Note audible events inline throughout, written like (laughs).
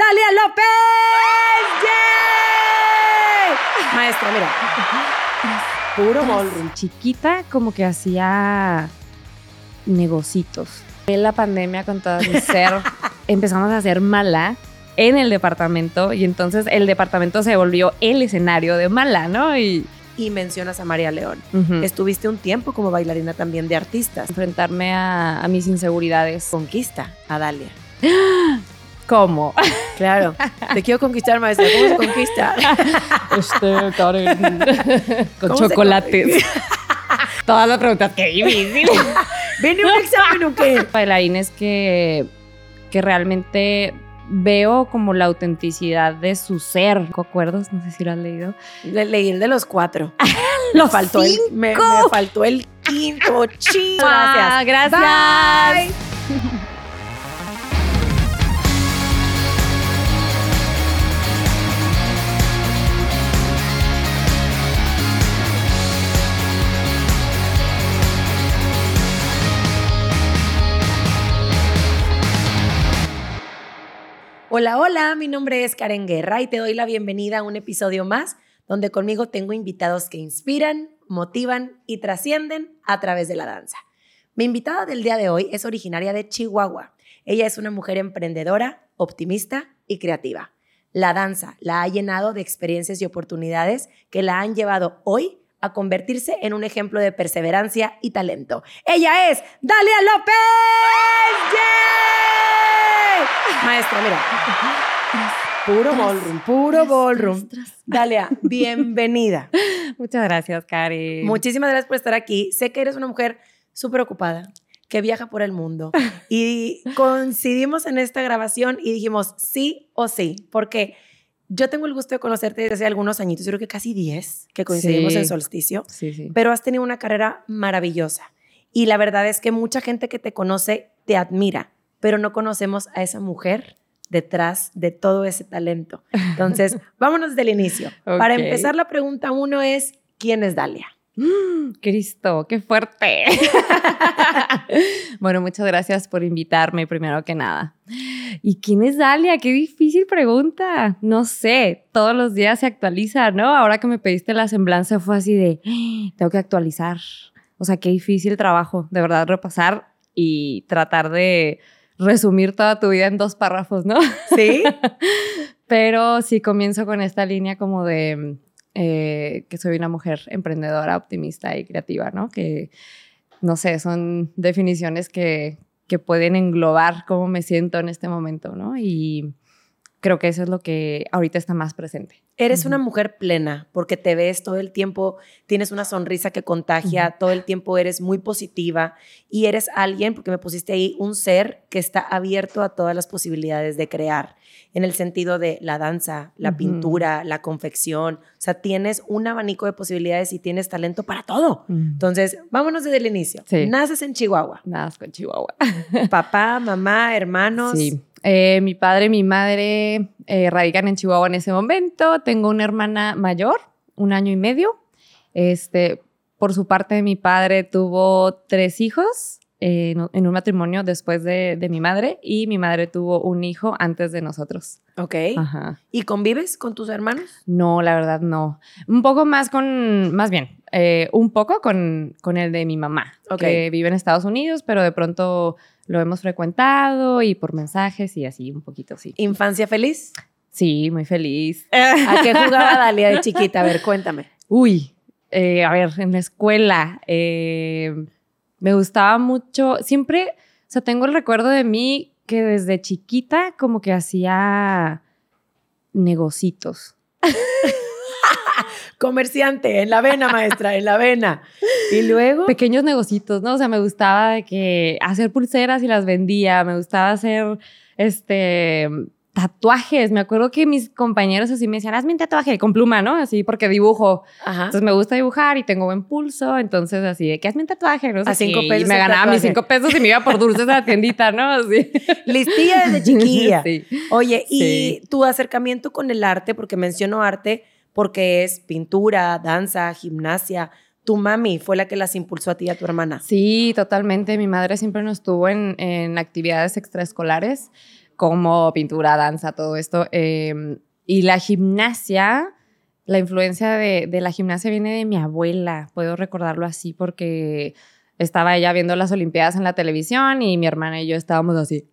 ¡Dalia López! ¡Yay! Maestra, mira. Puro ballroom. Chiquita como que hacía negocitos. En la pandemia con todo mi ser (laughs) empezamos a hacer mala en el departamento y entonces el departamento se volvió el escenario de mala, ¿no? Y Y mencionas a María León. Estuviste un tiempo como bailarina también de artistas. enfrentarme a, a mis inseguridades. Conquista a Dalia. (laughs) ¿Cómo? (laughs) Claro. Te quiero conquistar, maestra. ¿Cómo se conquista? (laughs) Este, Karen. (laughs) Con ¿Cómo se chocolates. Todas las preguntas, qué difícil. ¿Viene un examen o qué? Bailarines que, que realmente veo como la autenticidad de su ser. ¿Acuerdos? No sé si lo has leído. Le- leí el de los cuatro. Los me faltó el, me, cinco. me faltó el quinto. Ching. Ah, Gracias. gracias. Bye. Hola, hola, mi nombre es Karen Guerra y te doy la bienvenida a un episodio más donde conmigo tengo invitados que inspiran, motivan y trascienden a través de la danza. Mi invitada del día de hoy es originaria de Chihuahua. Ella es una mujer emprendedora, optimista y creativa. La danza la ha llenado de experiencias y oportunidades que la han llevado hoy a convertirse en un ejemplo de perseverancia y talento. Ella es Dalia López. Maestra, mira. Puro ballroom, puro ballroom. Dalia, (laughs) bienvenida. Muchas gracias, Karen. Muchísimas gracias por estar aquí. Sé que eres una mujer súper ocupada, que viaja por el mundo. (laughs) Y coincidimos en esta grabación y dijimos sí o sí, porque yo tengo el gusto de conocerte desde hace algunos añitos, yo creo que casi 10, que coincidimos Sí. en solsticio, Sí, sí. pero has tenido una carrera maravillosa. Y la verdad es que mucha gente que te conoce te admira, pero no conocemos a esa mujer detrás de todo ese talento. Entonces, (laughs) vámonos desde el inicio. Para empezar, la pregunta uno es, ¿quién es Dalia? Mm, Cristo, qué fuerte. (laughs) bueno, muchas gracias por invitarme, primero que nada. ¿Y quién es Dalia? Qué difícil pregunta. No sé, todos los días se actualiza, ¿no? Ahora que me pediste la semblanza fue así de, "Ah, tengo que actualizar. O sea, qué difícil trabajo, de verdad, repasar y tratar de resumir toda tu vida en dos párrafos, ¿no? ¿Sí? (laughs) Pero sí comienzo con esta línea como de eh, que soy una mujer emprendedora, optimista y creativa, ¿no? Que, no sé, son definiciones que, que pueden englobar cómo me siento en este momento, ¿no? Y creo que eso es lo que ahorita está más presente. Eres una mujer plena porque te ves todo el tiempo, tienes una sonrisa que contagia, todo el tiempo eres muy positiva y eres alguien, porque me pusiste ahí, un ser que está abierto a todas las posibilidades de crear, en el sentido de la danza, la pintura, la confección. O sea, tienes un abanico de posibilidades y tienes talento para todo. Entonces, vámonos desde el inicio. Sí. Naces en Chihuahua. Más con Chihuahua. Papá, mamá, hermanos. Sí. Eh, mi padre y mi madre eh, radican en Chihuahua en ese momento. Tengo una hermana mayor, un año y medio. Este, por su parte, mi padre tuvo tres hijos eh, en, en un matrimonio después de, de mi madre y mi madre tuvo un hijo antes de nosotros. Ok. Ajá. ¿Y convives con tus hermanos? No, la verdad no. Un poco más con, más bien, eh, un poco con, con el de mi mamá, Ok. que vive en Estados Unidos, pero de pronto lo hemos frecuentado y por mensajes y así un poquito, sí. ¿Infancia feliz? Sí, muy feliz. (laughs) ¿A qué jugaba Dalia de chiquita? A ver, cuéntame. Uy, eh, a ver, en la escuela eh, me gustaba mucho, siempre, o sea, tengo el recuerdo de mí que desde chiquita como que hacía negocitos. (laughs) Comerciante, en la vena, maestra, en la vena. Y luego, pequeños negocitos, ¿no? O sea, me gustaba de que hacer pulseras y las vendía, me gustaba hacer este tatuajes. Me acuerdo que mis compañeros así me decían, hazme un tatuaje con pluma, ¿no? Así porque dibujo. ajá, Entonces me gusta dibujar y tengo buen pulso, entonces así de que hazme un tatuaje, no sé A cinco pesos Y me ganaba mis cinco pesos y me iba por dulces a la tiendita, ¿no? Así. (laughs) listilla desde (laughs) chiquilla. Sí. Oye, y tu acercamiento con el arte, porque menciono arte, porque es pintura, danza, gimnasia. Tu mami fue la que las impulsó a ti y a tu hermana. Sí, totalmente. Mi madre siempre nos tuvo en, en actividades extraescolares como pintura, danza, todo esto. Em, y la gimnasia, la influencia de, de, la gimnasia viene de mi abuela, puedo recordarlo así porque estaba ella viendo las Olimpiadas en la televisión y mi hermana y yo estábamos así,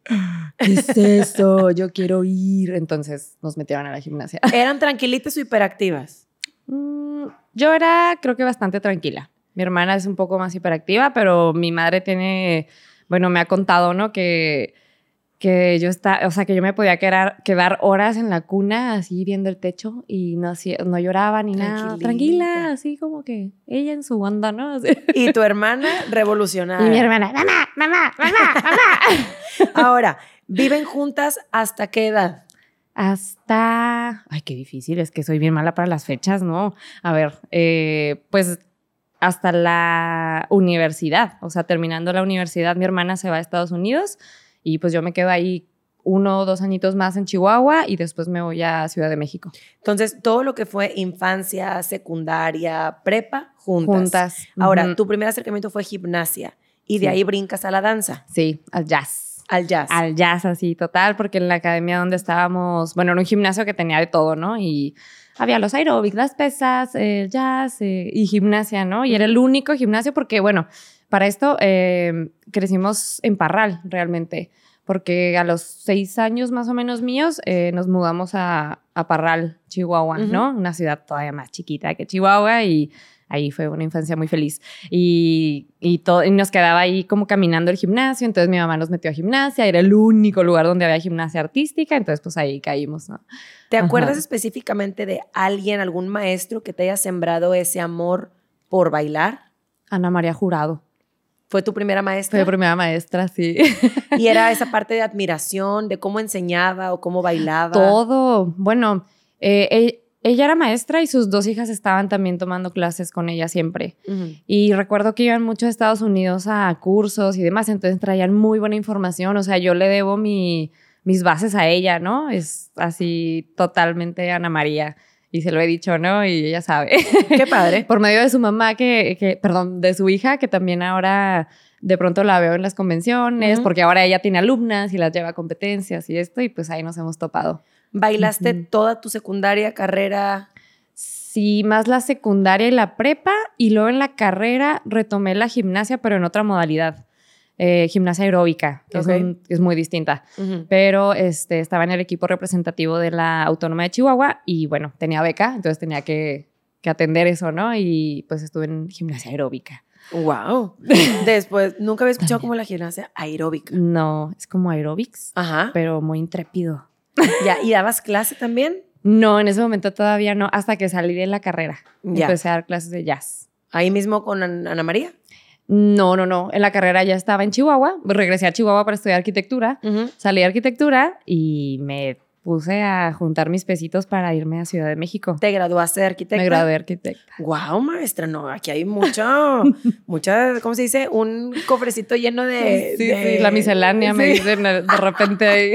¿qué es eso? Yo quiero ir. Entonces nos metieron a la gimnasia. (laughs) ¿Eran tranquilitas o hiperactivas? Mm, yo era, creo que bastante tranquila. Mi hermana es un poco más hiperactiva, pero mi madre tiene, bueno, me ha contado, ¿no? Que que yo está, o sea, que yo me podía quedar, quedar horas en la cuna así viendo el techo y no, no lloraba ni nada, tranquila, así como que ella en su onda, ¿no? (laughs) Y tu hermana revolucionada. Y mi hermana, mamá, mamá, mamá, mamá. (laughs) Ahora, ¿viven juntas hasta qué edad? Hasta, ay, qué difícil, es que soy bien mala para las fechas, ¿no? A ver, eh, pues hasta la universidad, o sea, terminando la universidad, mi hermana se va a Estados Unidos y pues yo me quedo ahí uno o dos añitos más en Chihuahua y después me voy a Ciudad de México. Entonces, todo lo que fue infancia, secundaria, prepa, juntas. Juntas. Ahora, tu primer acercamiento fue gimnasia y de ahí brincas a la danza. Sí, al jazz. Al jazz. Al jazz, así, total, porque en la academia donde estábamos, bueno, era un gimnasio que tenía de todo, ¿no? Y había los aeróbics, las pesas, el jazz eh, y gimnasia, ¿no? Y era el único gimnasio porque, bueno, para esto eh, crecimos en Parral realmente, porque a los seis años más o menos míos eh, nos mudamos a, Parral, Chihuahua, ¿no? Una ciudad todavía más chiquita que Chihuahua y ahí fue una infancia muy feliz. Y, y, todo, y nos quedaba ahí como caminando el gimnasio, entonces mi mamá nos metió a gimnasia, era el único lugar donde había gimnasia artística, entonces pues ahí caímos, ¿no? ¿Te acuerdas específicamente de alguien, algún maestro que te haya sembrado ese amor por bailar? Ana María Jurado. ¿Fue tu primera maestra? Fue mi primera maestra, sí. Y era esa (laughs) parte de admiración, de cómo enseñaba o cómo bailaba. Todo. Bueno, eh, e, ella era maestra y sus dos hijas estaban también tomando clases con ella siempre. Y recuerdo que iban mucho a Estados Unidos a cursos y demás, entonces traían muy buena información. O sea, yo le debo mi, mis bases a ella, ¿no? Es así totalmente Ana María y se lo he dicho, ¿no? Y ella sabe. Qué padre. (laughs) Por medio de su mamá, que, que, perdón, de su hija, que también ahora de pronto la veo en las convenciones, porque ahora ella tiene alumnas y las lleva a competencias y esto, y pues ahí nos hemos topado. ¿Bailaste toda tu secundaria, carrera? Sí, más la secundaria y la prepa, y luego en la carrera retomé la gimnasia, pero en otra modalidad. Eh, gimnasia aeróbica, que es, muy distinta. Pero este, estaba en el equipo representativo de la Autónoma de Chihuahua y bueno, tenía beca, entonces tenía que, que atender eso, ¿no? Y pues estuve en gimnasia aeróbica. Wow. (laughs) Después, nunca había escuchado como la gimnasia aeróbica. No, es como aeróbics, Ajá. pero muy intrépido. (laughs) Ya, ¿y dabas clase también? No, en ese momento todavía no, hasta que salí de la carrera. Empecé a dar clases de jazz. ¿Ahí mismo con Ana María? No, no, no. En la carrera ya estaba en Chihuahua. Regresé a Chihuahua para estudiar arquitectura. Salí de arquitectura y me puse a juntar mis pesitos para irme a Ciudad de México. ¿Te graduaste de arquitecta? Me gradué de arquitecta. Wow, maestra, no, aquí hay mucho, (laughs) mucha, ¿cómo se dice? Un cofrecito lleno de... Sí, sí, la miscelánea me dicen de (laughs) repente ahí.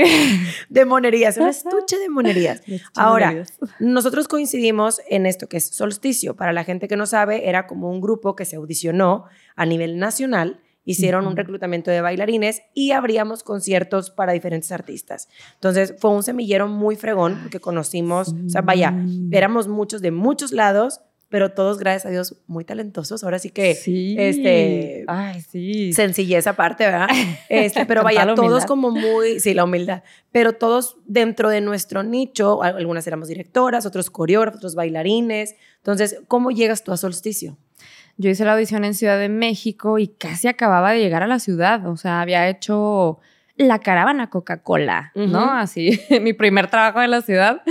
De monerías, un estuche de monerías. Ahora, nosotros coincidimos en esto que es solsticio. Para la gente que no sabe, era como un grupo que se audicionó a nivel nacional hicieron un reclutamiento de bailarines y abríamos conciertos para diferentes artistas. Entonces fue un semillero muy fregón porque conocimos, o sea, vaya, éramos muchos de muchos lados, pero todos, gracias a Dios, muy talentosos. Ahora sí que, sí. este, Ay, sí. sencillez aparte, ¿verdad? (laughs) Este, pero vaya, todos como muy, sí, la humildad, pero todos dentro de nuestro nicho, algunas éramos directoras, otros coreógrafos, otros bailarines. Entonces, ¿cómo llegas tú a Solsticio? Yo hice la audición en Ciudad de México y casi acababa de llegar a la ciudad. O sea, había hecho la caravana Coca-Cola, ¿no? Así, (laughs) mi primer trabajo en la ciudad.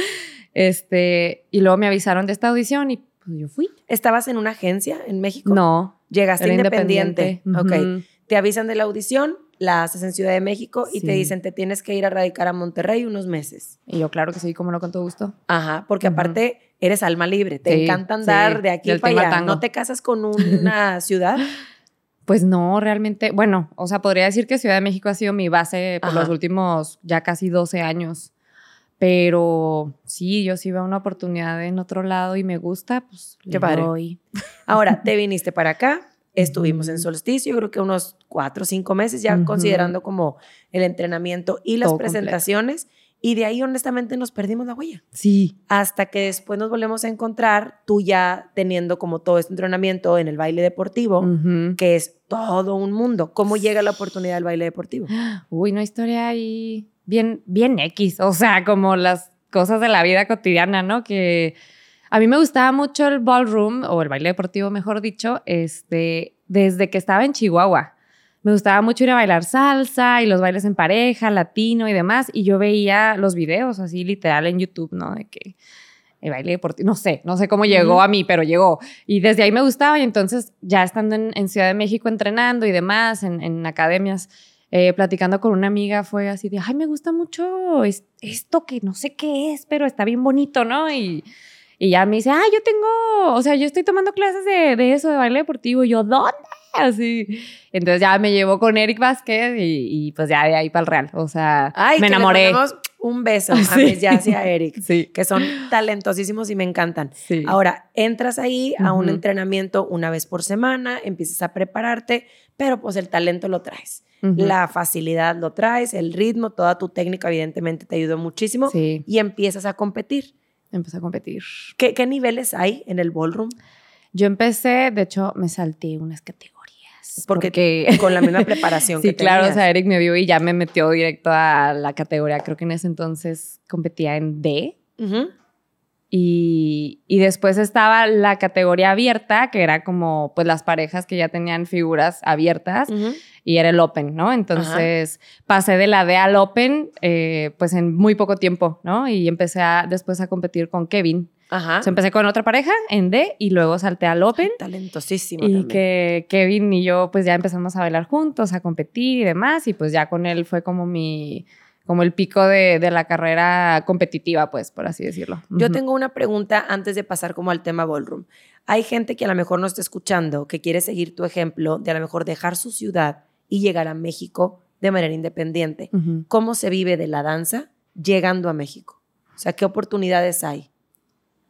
Este, y luego me avisaron de esta audición y pues yo fui. ¿Estabas en una agencia en México? No. Llegaste independiente. Ok. Te avisan de la audición, la haces en Ciudad de México y te dicen te tienes que ir a radicar a Monterrey unos meses. Y yo, claro que sí, como no, con todo gusto. Ajá, porque aparte eres alma libre, te encanta andar de aquí para allá. ¿No te casas con una (laughs) ciudad? Pues no, realmente, bueno, o sea, podría decir que Ciudad de México ha sido mi base por los últimos ya casi 12 años. Pero sí, yo sí veo una oportunidad en otro lado y me gusta, pues Qué padre. Ahora, te viniste para acá, (laughs) Estuvimos en solsticio, yo creo que unos cuatro o cinco meses, ya Ujú. considerando como el entrenamiento y las Todo completo. Y de ahí, honestamente, nos perdimos la huella. Sí. Hasta que después nos volvemos a encontrar, tú ya teniendo como todo este entrenamiento en el baile deportivo, que es todo un mundo. ¿Cómo llega la oportunidad del baile deportivo? (gasps) Uy, una historia ahí bien, bien X, o sea, como las cosas de la vida cotidiana, ¿no? Que a mí me gustaba mucho el ballroom, o el baile deportivo, mejor dicho, este, desde que estaba en Chihuahua. Me gustaba mucho ir a bailar salsa y los bailes en pareja, latino y demás, y yo veía los videos así literal en YouTube, ¿no? De que el baile deportivo, no sé, no sé cómo llegó a mí, pero llegó. Y desde ahí me gustaba y entonces ya estando en, en Ciudad de México entrenando y demás, en, en academias, eh, platicando con una amiga fue así de, ay, me gusta mucho es- esto que no sé qué es, pero está bien bonito, ¿no? Y, y ya me dice, ah, yo tengo, o sea, yo estoy tomando clases de, de eso, de baile deportivo. Y yo, ¿dónde? Así. Entonces ya me llevó con Eric Vázquez y, y pues ya de ahí para el Real. O sea, Ay, me que le enamoré. mandamos un beso (laughs) a Sí. Miss Yassi y a Eric, Sí, que son talentosísimos y me encantan. sí. Ahora, entras ahí a un Ujú. entrenamiento una vez por semana, empiezas a prepararte, pero pues el talento lo traes. Ujú. La facilidad lo traes, el ritmo, toda tu técnica evidentemente te ayudó muchísimo y empiezas a competir. Empecé a competir. ¿Qué, qué niveles hay en el ballroom? Yo empecé, de hecho, me salté unas categorías. Porque- Porque, Con la misma (laughs) preparación sí, que claro, o sea, Eric me vio y ya me metió directo a la categoría. Creo que en ese entonces competía en D. Ujú. Y, y después estaba la categoría abierta, que era como pues las parejas que ya tenían figuras abiertas y era el Open, ¿no? Entonces pasé de la D al Open eh, pues en muy poco tiempo, ¿no? Y empecé a, después a competir con Kevin. Ajá. Empecé con otra pareja en D y luego salté al Open. Talentosísimo Y también. que Kevin y yo pues ya empezamos a bailar juntos, a competir y demás, y pues ya con él fue como mi, como el pico de, de la carrera competitiva, pues, por así decirlo. Yo tengo una pregunta antes de pasar como al tema ballroom. Hay gente que a lo mejor no está escuchando, que quiere seguir tu ejemplo de a lo mejor dejar su ciudad y llegar a México de manera independiente. ¿Cómo se vive de la danza llegando a México? O sea, ¿qué oportunidades hay?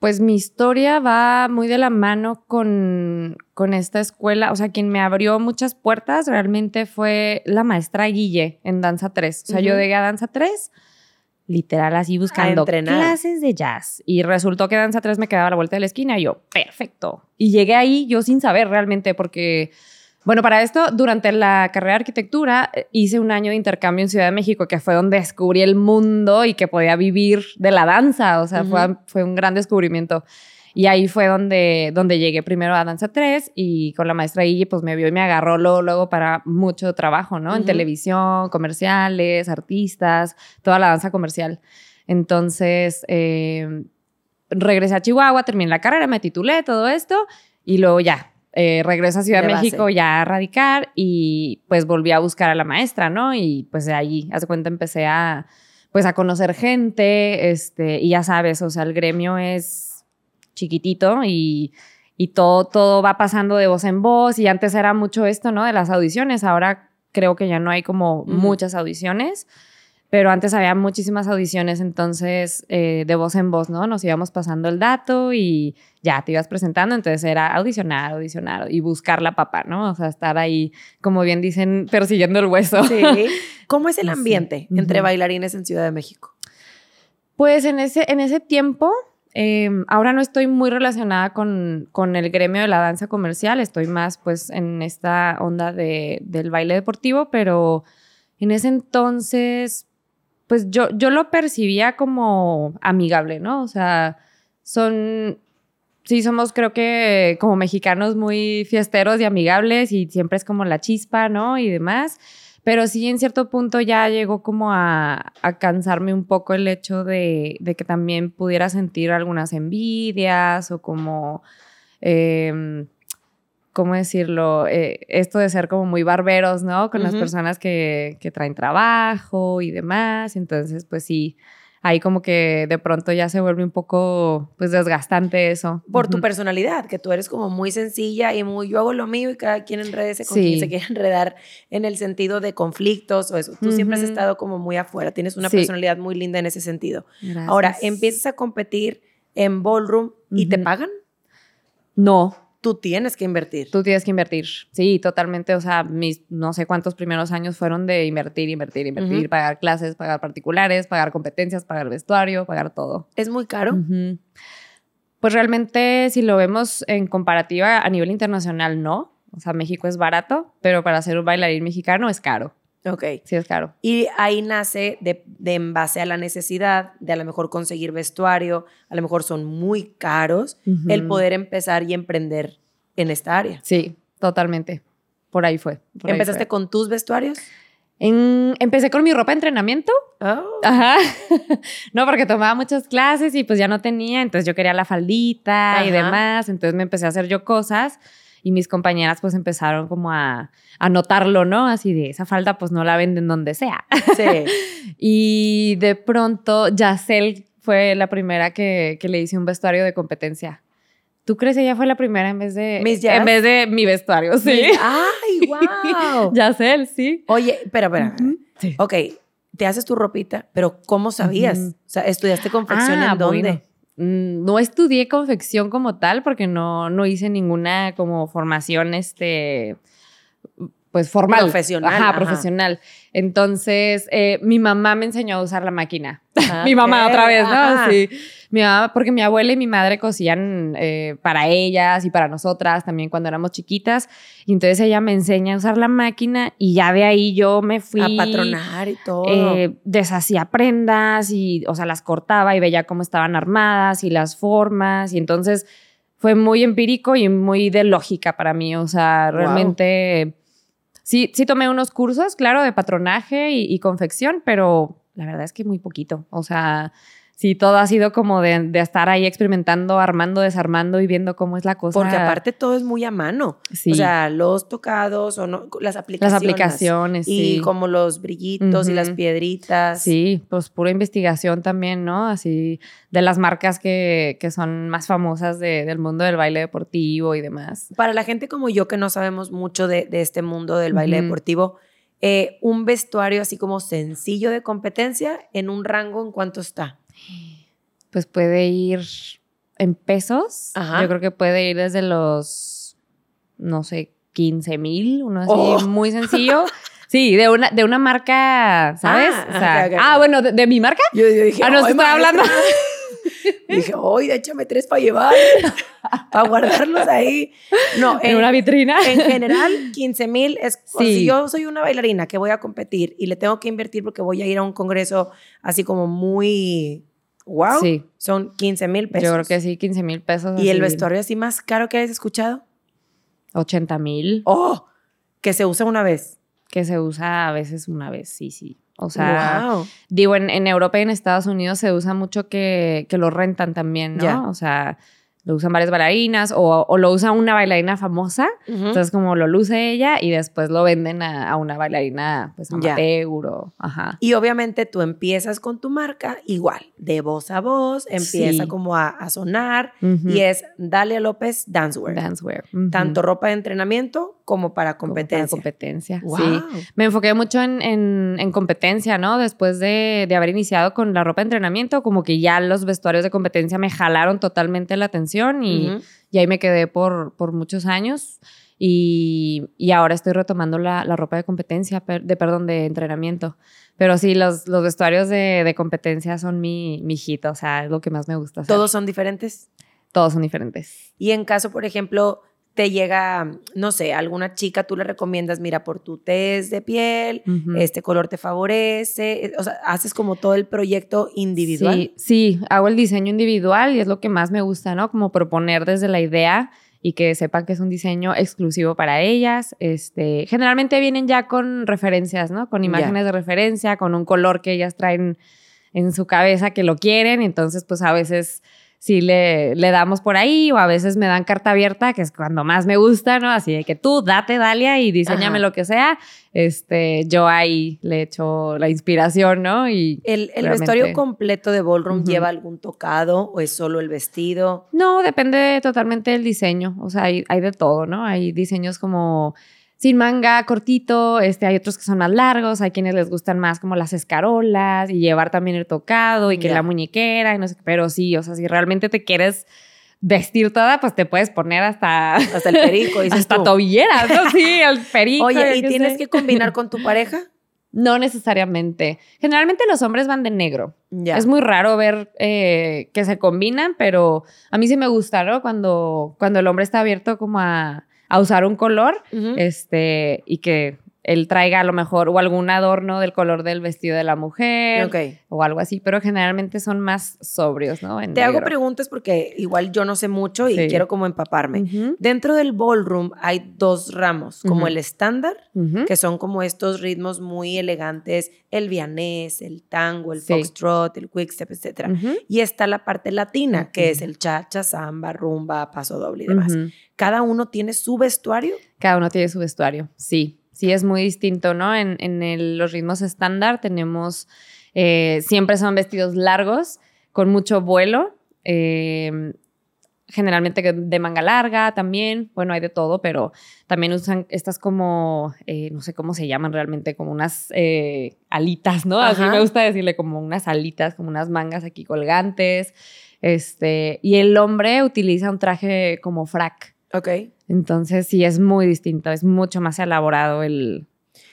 Pues mi historia va muy de la mano con, con esta escuela. O sea, quien me abrió muchas puertas realmente fue la maestra Guille en Danza 3. O sea, yo llegué a Danza 3, literal, así buscando clases de jazz. Y resultó que Danza 3 me quedaba a la vuelta de la esquina y yo, perfecto. Y llegué ahí yo sin saber realmente porque... Bueno, para esto, durante la carrera de arquitectura, eh, hice un año de intercambio en Ciudad de México, que fue donde descubrí el mundo y que podía vivir de la danza. O sea, fue, un gran descubrimiento. Y ahí fue donde, donde llegué primero a Danza 3 y con la maestra Guille pues me vio y me agarró luego, luego para mucho trabajo, ¿no? En televisión, comerciales, artistas, toda la danza comercial. Entonces, eh, regresé a Chihuahua, terminé la carrera, me titulé, todo esto y luego ya, eh, regreso a Ciudad De. México ya a radicar y pues volví a buscar a la maestra, ¿no? Y pues de ahí, hace cuenta, empecé a pues a conocer gente, este, y ya sabes, o sea, el gremio es chiquitito y, y todo, todo va pasando de voz en voz y antes era mucho esto, ¿no? De las audiciones, ahora creo que ya no hay como muchas audiciones, pero antes había muchísimas audiciones, entonces eh, de voz en voz, ¿no? Nos íbamos pasando el dato y ya te ibas presentando, entonces era audicionar, audicionar y buscar la papa, ¿no? O sea, estar ahí, como bien dicen, persiguiendo el hueso. Sí. (laughs) ¿Cómo es el Sí. ambiente entre bailarines en Ciudad de México? Pues en ese, en ese tiempo, eh, ahora no estoy muy relacionada con, con el gremio de la danza comercial, estoy más pues en esta onda de, del baile deportivo, pero en ese entonces, pues yo, yo lo percibía como amigable, ¿no? O sea, son, sí, somos creo que como mexicanos muy fiesteros y amigables y siempre es como la chispa, ¿no? Y demás. Pero sí, en cierto punto ya llegó como a, cansarme un poco el hecho de, de que también pudiera sentir algunas envidias o como, em, ¿cómo decirlo? Eh, esto de ser como muy barberos, ¿no? Con las personas que, que traen trabajo y demás. Entonces, pues sí, ahí como que de pronto ya se vuelve un poco, pues, desgastante eso. Por tu personalidad, que tú eres como muy sencilla y muy yo hago lo mío y cada quien enredese con Sí. quien se quiera (laughs) enredar en el sentido de conflictos o eso. Tú siempre has estado como muy afuera, tienes una Sí. personalidad muy linda en ese sentido. Gracias. Ahora, empiezas a competir en ballroom y te pagan. No, tú tienes que invertir. Tú tienes que invertir. Sí, totalmente. O sea, mis no sé cuántos primeros años fueron de invertir, invertir, invertir, pagar clases, pagar particulares, pagar competencias, pagar vestuario, pagar todo. ¿Es muy caro? Pues realmente, si lo vemos en comparativa a nivel internacional, no. O sea, México es barato, pero para ser un bailarín mexicano es caro. Ok. Sí, es caro. Y ahí nace de, de en base a la necesidad de a lo mejor conseguir vestuario, a lo mejor son muy caros, el Ujú. poder empezar y emprender en esta área. Sí, totalmente. Por ahí fue. por ahí ¿Empezaste fue. con tus vestuarios? En- empecé con mi ropa de entrenamiento. Oh. Ajá. (laughs) no, porque tomaba muchas clases y pues ya no tenía, entonces yo quería la faldita y demás, entonces me empecé a hacer yo cosas y mis compañeras pues empezaron como a, a notarlo, ¿no? Así de esa falda pues no la venden donde sea. Sí. (laughs) y de pronto Yacel fue la primera que, que le hice un vestuario de competencia. ¿Tú crees que ella fue la primera en vez de Miss en vez de mi vestuario? Sí. ¡Ay, wow! (laughs) Yacel, sí. Oye, espera, espera. Ujú. Sí. Ok, te haces tu ropita, pero ¿cómo sabías? O sea, ¿estudiaste confección Ah, en dónde? bueno. Mm, No estudié confección como tal porque no, no hice ninguna como formación, este, pues formal. Profesional, Ajá, ajá. profesional. Entonces, eh, mi mamá me enseñó a usar la máquina. Ah, (laughs) mi mamá otra vez, ¿no? ajá. Sí. Mi mamá, porque mi abuela y mi madre cosían eh, para ellas y para nosotras también cuando éramos chiquitas. Y entonces ella me enseña a usar la máquina y ya de ahí yo me fui A patronar y todo. eh, deshacía prendas y, o sea, las cortaba y veía cómo estaban armadas y las formas. Y entonces fue muy empírico y muy de lógica para mí. O sea, Wow. realmente sí, sí tomé unos cursos, claro, de patronaje y, y confección, pero la verdad es que muy poquito. O sea, sí, todo ha sido como de, de estar ahí experimentando, armando, desarmando y viendo cómo es la cosa. Porque aparte todo es muy a mano. Sí. O sea, los tocados o no, las las aplicaciones. aplicaciones, Y sí. como los brillitos y las piedritas. Sí, pues pura investigación también, ¿no? Así de las marcas que, que son más famosas de- del mundo del baile deportivo y demás. Para la gente como yo que no sabemos mucho de, de este mundo del baile deportivo, eh, un vestuario así como sencillo de competencia en un rango en cuánto está. Pues puede ir en pesos. Ajá. Yo creo que puede ir desde los, no sé, 15 mil, uno así Oh. muy sencillo. (laughs) Sí, de una, de una marca, ¿sabes? Ah, O sea, ah, bueno, ¿de, de mi marca? Yo, yo dije, Ah, no, "Ay, sí estaba maestra". hablando. (laughs) Dije, oye, échame tres para llevar, (laughs) para guardarlos ahí. No, En en, una vitrina. en general, 15 mil es. o Sí. Si yo soy una bailarina que voy a competir y le tengo que invertir porque voy a ir a un congreso así como muy. Wow. Sí. Son 15 mil pesos. Yo creo que sí, 15 mil pesos. ¿Y el vestuario así más caro que hayas escuchado? 80 mil. ¡Oh! Que se usa una vez. que se usa a veces una vez, sí, sí. O sea, wow. digo, en, en Europa y en Estados Unidos se usa mucho que, que lo rentan también, ¿no? O sea, lo usan varias bailarinas o, o lo usa una bailarina famosa. Entonces, como lo luce ella y después lo venden a, a una bailarina, pues, amateur o... Ajá. Y obviamente tú empiezas con tu marca igual, de voz a voz, empieza Sí. como a, a sonar Ujú. y es Dalia López Dancewear. Dancewear. Ujú. Tanto ropa de entrenamiento como para Como para competencia. competencia, Wow. sí. Me enfoqué mucho en, en- en competencia, ¿no? Después de, de haber iniciado con la ropa de entrenamiento, como que ya los vestuarios de competencia me jalaron totalmente la atención y, y ahí me quedé por, por muchos años. Y, y ahora estoy retomando la, la ropa de competencia, de perdón, de entrenamiento. Pero sí, los, los vestuarios de, de competencia son mi, mi hit, o sea, es lo que más me gusta hacer. Todos son diferentes. Todos son diferentes. Y en caso, por ejemplo, te llega, no sé, alguna chica, tú le recomiendas, mira, por tu test de piel, este color te favorece, eh, o sea, haces como todo el proyecto individual. Sí, sí, hago el diseño individual y es lo que más me gusta, ¿no? Como proponer desde la idea y que sepan que es un diseño exclusivo para ellas. Este, generalmente vienen ya con referencias, ¿no? Con imágenes de referencia, con un color que ellas traen en su cabeza que lo quieren, entonces pues a veces sí le, le damos por ahí o a veces me dan carta abierta, que es cuando más me gusta, ¿no? Así de que tú date, Dalia, y diseñame Ajá. lo que sea. Este, yo ahí le echo la inspiración, ¿no? Y ¿El, el Realmente. vestuario completo de ballroom lleva algún tocado o es solo el vestido? No, depende totalmente del diseño. O sea, hay, hay de todo, ¿no? Hay diseños como sin manga, cortito, este, hay otros que son más largos, hay quienes les gustan más como las escarolas y llevar también el tocado y que la muñequera y no sé qué, pero sí, o sea, si realmente te quieres vestir toda, pues te puedes poner hasta... Hasta el perico, hasta tú. tobilleras, ¿no? Sí, (laughs) el perico. Oye, ¿y tienes sé. que combinar con tu pareja? (laughs) No necesariamente. Generalmente los hombres van de negro. Ya. Es muy raro ver eh, que se combinan, pero a mí sí me gusta, ¿no? Cuando, cuando el hombre está abierto como a, a usar un color, este, y que él traiga a lo mejor o algún adorno del color del vestido de la mujer o algo así, pero generalmente son más sobrios, ¿no? En Te hago preguntas porque igual yo no sé mucho y Sí. quiero como empaparme. Dentro del ballroom hay dos ramos, como el estándar, que son como estos ritmos muy elegantes, el vianés, el tango, el Sí. foxtrot, el quickstep, etc. Y está la parte latina, que es el cha-cha, samba, rumba, paso doble y demás. Cada uno tiene su vestuario. Cada uno tiene su vestuario, sí. Sí, es muy distinto, ¿no? En, en el- los ritmos estándar tenemos, eh, siempre son vestidos largos, con mucho vuelo, eh, generalmente de manga larga también, bueno, hay de todo, pero también usan estas como, eh, no sé cómo se llaman realmente, como unas alitas, ¿no? Así Ajá. me gusta decirle, como unas alitas, como unas mangas aquí colgantes. Este, y el hombre utiliza un traje como frac. Ok. Entonces sí es muy distinto, es mucho más elaborado el...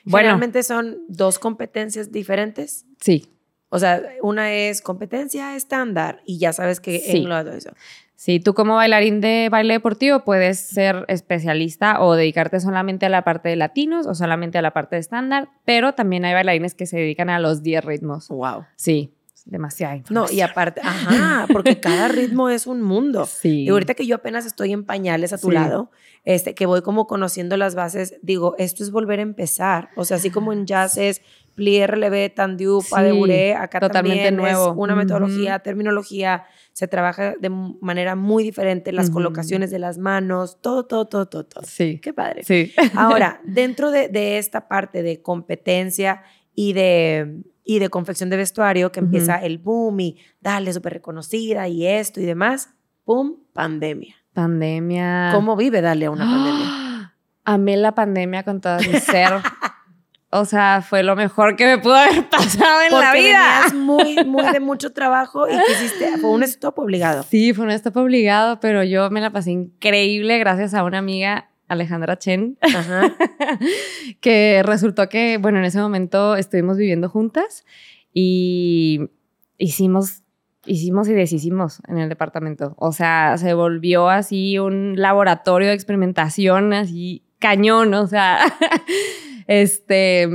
Bueno, Generalmente son dos competencias diferentes. sí, O sea, una es competencia estándar y ya sabes que Sí. engloba eso. sí, tú como bailarín de baile deportivo puedes ser especialista o dedicarte solamente a la parte de latinos o solamente a la parte de estándar, pero también hay bailarines que se dedican a los 10 ritmos. Wow. Sí, demasiada No, información. y aparte, (laughs) ajá, porque cada ritmo es un mundo. Sí. Y ahorita que yo apenas estoy en pañales a tu Sí. lado, este, que voy como conociendo las bases, digo, esto es volver a empezar. O sea, así como en jazz es plié, relevé, tendu, Sí, acá totalmente también nuevo. es una metodología, terminología, se trabaja de manera muy diferente, las Ujú. colocaciones de las manos, todo, todo, todo, todo, todo. Sí, Qué padre. sí. Ahora, (laughs) dentro de, de esta parte de competencia y de, y de confección de vestuario, que empieza el boom y dale, súper reconocida y esto y demás, ¡pum! Pandemia. Pandemia. ¿Cómo vive darle a una pandemia? ¡Ah! Amé la pandemia con todo mi ser. (laughs) O sea, fue lo mejor que me pudo haber pasado en Porque la vida. venías muy, muy de (laughs) mucho trabajo y quisiste, fue un stop obligado. Sí, fue un stop obligado, pero yo me la pasé increíble gracias a una amiga, Alejandra Chen, Ajá. (laughs) que resultó que, bueno, en ese momento estuvimos viviendo juntas y hicimos, hicimos y deshicimos en el departamento. O sea, se volvió así un laboratorio de experimentación, así cañón, o sea, (laughs) este,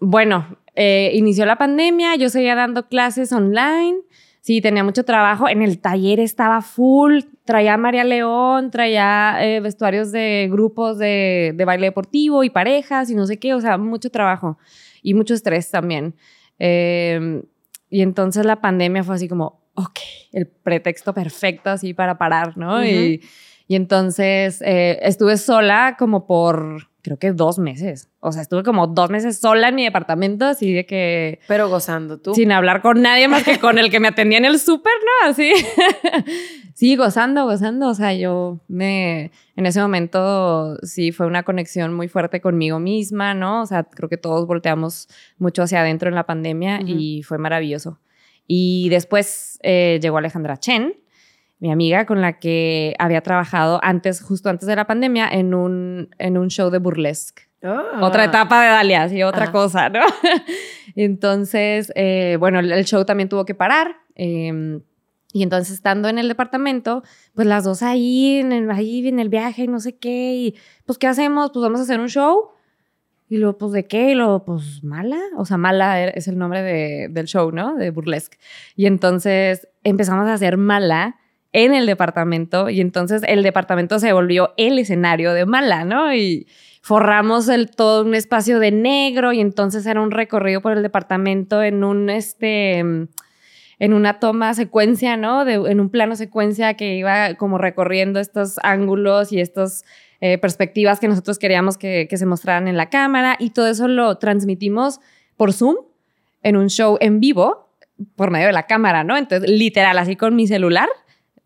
bueno, eh, inició la pandemia, yo seguía dando clases online. Sí, tenía mucho trabajo. En el taller estaba full. Traía a María León, traía eh, vestuarios de grupos de, de baile deportivo y parejas y no sé qué. O sea, mucho trabajo y mucho estrés también. Eh, y entonces la pandemia fue así como, ok, el pretexto perfecto así para parar, ¿no? Y entonces eh, estuve sola como por, creo que dos meses. O sea, estuve como dos meses sola en mi departamento, así de que Pero gozando tú. sin hablar con nadie más que con el que me atendía en el súper, ¿no? Así. (laughs) sí, gozando, gozando. O sea, yo me, en ese momento sí fue una conexión muy fuerte conmigo misma, ¿no? O sea, creo que todos volteamos mucho hacia adentro en la pandemia Ujú. y fue maravilloso. Y después eh, llegó Alejandra Chen, mi amiga con la que había trabajado antes, justo antes de la pandemia, en un, en un show de burlesque Ah. otra etapa de Dalia, y otra Ajá. cosa, ¿no? (laughs) entonces, eh, bueno, el, show también tuvo que parar. eh, y entonces, estando en el departamento, pues las dos ahí en, el, ahí en el viaje y no sé qué. Y pues, ¿qué hacemos? Pues vamos a hacer un show. Y luego, pues, ¿de qué? Y luego, pues, Mala. O sea, Mala era- es el nombre de- del show, ¿no? De burlesque. Y entonces empezamos a hacer Mala en el departamento. Y entonces el departamento se volvió el escenario de Mala, ¿no? Y forramos todo un espacio de negro. Y entonces era un recorrido por el departamento en un, este en una toma secuencia, ¿no? En un plano secuencia que iba como recorriendo estos ángulos y estas eh, perspectivas que nosotros queríamos que, que se mostraran en la cámara y todo eso lo transmitimos por Zoom en un show en vivo por medio de la cámara, ¿no? Entonces, literal, así con mi celular,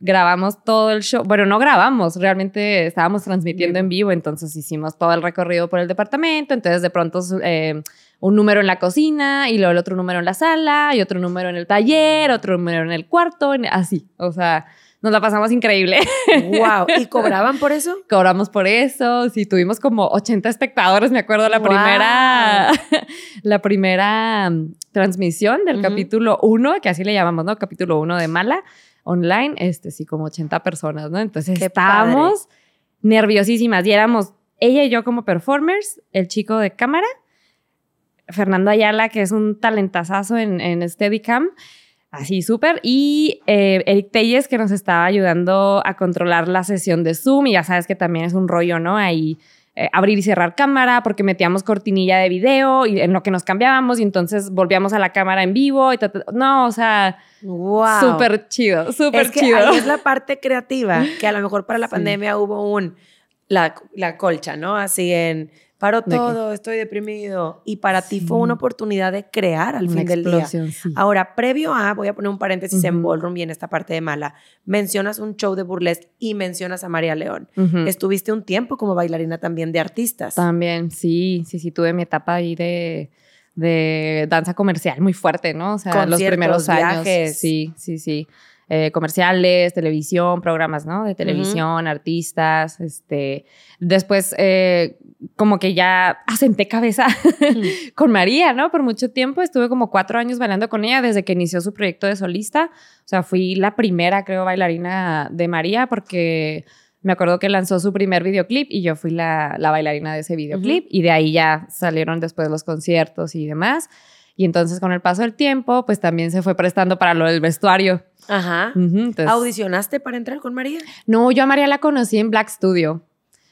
grabamos todo el show. Bueno, no grabamos, realmente estábamos transmitiendo en vivo, entonces hicimos todo el recorrido por el departamento, entonces de pronto eh, un número en la cocina y luego el otro número en la sala y otro número en el taller, otro número en el cuarto, así. O sea, nos la pasamos increíble. ¡Wow! ¿Y (laughs) cobraban por eso? Cobramos por eso. Sí, tuvimos como 80 espectadores, me acuerdo, la primera, (laughs) la primera mm, transmisión del capítulo 1, que así le llamamos, ¿no? Capítulo 1 de Mala, online, este sí, como 80 personas, ¿no? Entonces estábamos nerviosísimas y éramos ella y yo como performers, el chico de cámara, Fernando Ayala, que es un talentazazo en, en Steadicam, así súper, y eh, Eric Telles, que nos estaba ayudando a controlar la sesión de Zoom, y ya sabes que también es un rollo, ¿no? Ahí eh, abrir y cerrar cámara, porque metíamos cortinilla de video y en lo que nos cambiábamos, y entonces volvíamos a la cámara en vivo, y no, o sea, wow. súper chido, súper es que chido. Ahí es la parte creativa, que a lo mejor para la (laughs) pandemia hubo un, la, la colcha, ¿no? Así en paro todo, estoy deprimido. Y para ti fue una oportunidad de crear al fin del día. Ahora, previo a, voy a poner un paréntesis en Ballroom y en esta parte de mala, mencionas un show de burlesque y mencionas a María León. Estuviste un tiempo como bailarina también de artistas. También, sí, sí, sí, tuve mi etapa ahí de de danza comercial muy fuerte, ¿no? O sea, los primeros años. Sí, sí, sí. Eh, comerciales, televisión, programas, ¿no? De televisión, artistas, este, después eh, como que ya asenté cabeza (laughs) con María, ¿no? Por mucho tiempo, estuve como cuatro años bailando con ella desde que inició su proyecto de solista, o sea, fui la primera, creo, bailarina de María porque me acuerdo que lanzó su primer videoclip y yo fui la, bailarina de ese videoclip y de ahí ya salieron después los conciertos y demás. Y entonces con el paso del tiempo, pues también se fue prestando para lo del vestuario. Ajá. ¿Audicionaste para entrar con María? No, yo a María la conocí en Black Studio.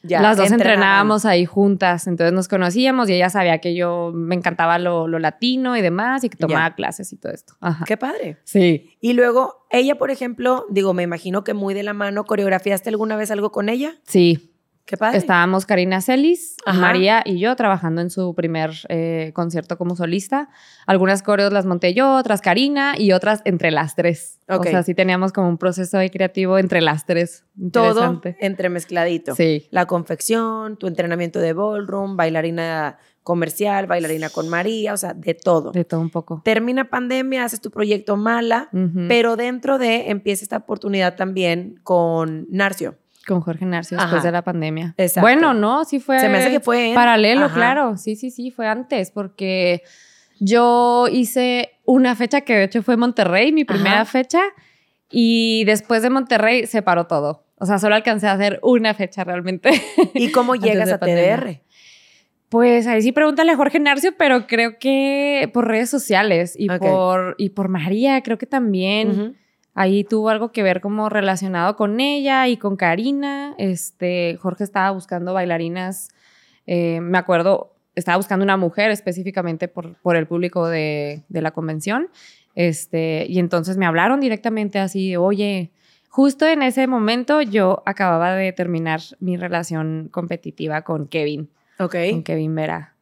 Ya, Las dos entrenábamos ahí juntas, entonces nos conocíamos y ella sabía que yo me encantaba lo, latino y demás y que tomaba clases y todo esto. Ajá. Qué padre. Sí. Y luego, ella, por ejemplo, digo, me imagino que muy de la mano, ¿coreografiaste alguna vez algo con ella? Sí. Qué padre. Estábamos Karina Celis, María y yo trabajando en su primer eh, concierto como solista. Algunas coreos las monté yo, otras Karina y otras entre las tres. O sea, sí teníamos como un proceso creativo entre las tres. Todo entremezcladito. Sí. La confección, tu entrenamiento de ballroom, bailarina comercial, bailarina con María, o sea, de todo. De todo un poco. Termina pandemia, haces tu proyecto Mala, pero dentro de empieza esta oportunidad también con Narcio. Con Jorge Narcio después de la pandemia. Exacto. Bueno, no, sí fue. Se me hace que fue. Paralelo, claro. Sí, sí, sí, fue antes, porque yo hice una fecha que de hecho fue Monterrey, mi primera fecha, y después de Monterrey se paró todo. O sea, solo alcancé a hacer una fecha realmente. ¿Y cómo (laughs) llegas a TDR? Pues ahí sí pregúntale a Jorge Narcio, pero creo que por redes sociales y, por, y por María, creo que también. Ahí tuvo algo que ver como relacionado con ella y con Karina. Este, Jorge estaba buscando bailarinas, eh, me acuerdo, estaba buscando una mujer específicamente por, por el público de, de, la convención. Este, y entonces me hablaron directamente así, oye, justo en ese momento yo acababa de terminar mi relación competitiva con Kevin. Ok. Con Kevin Vera.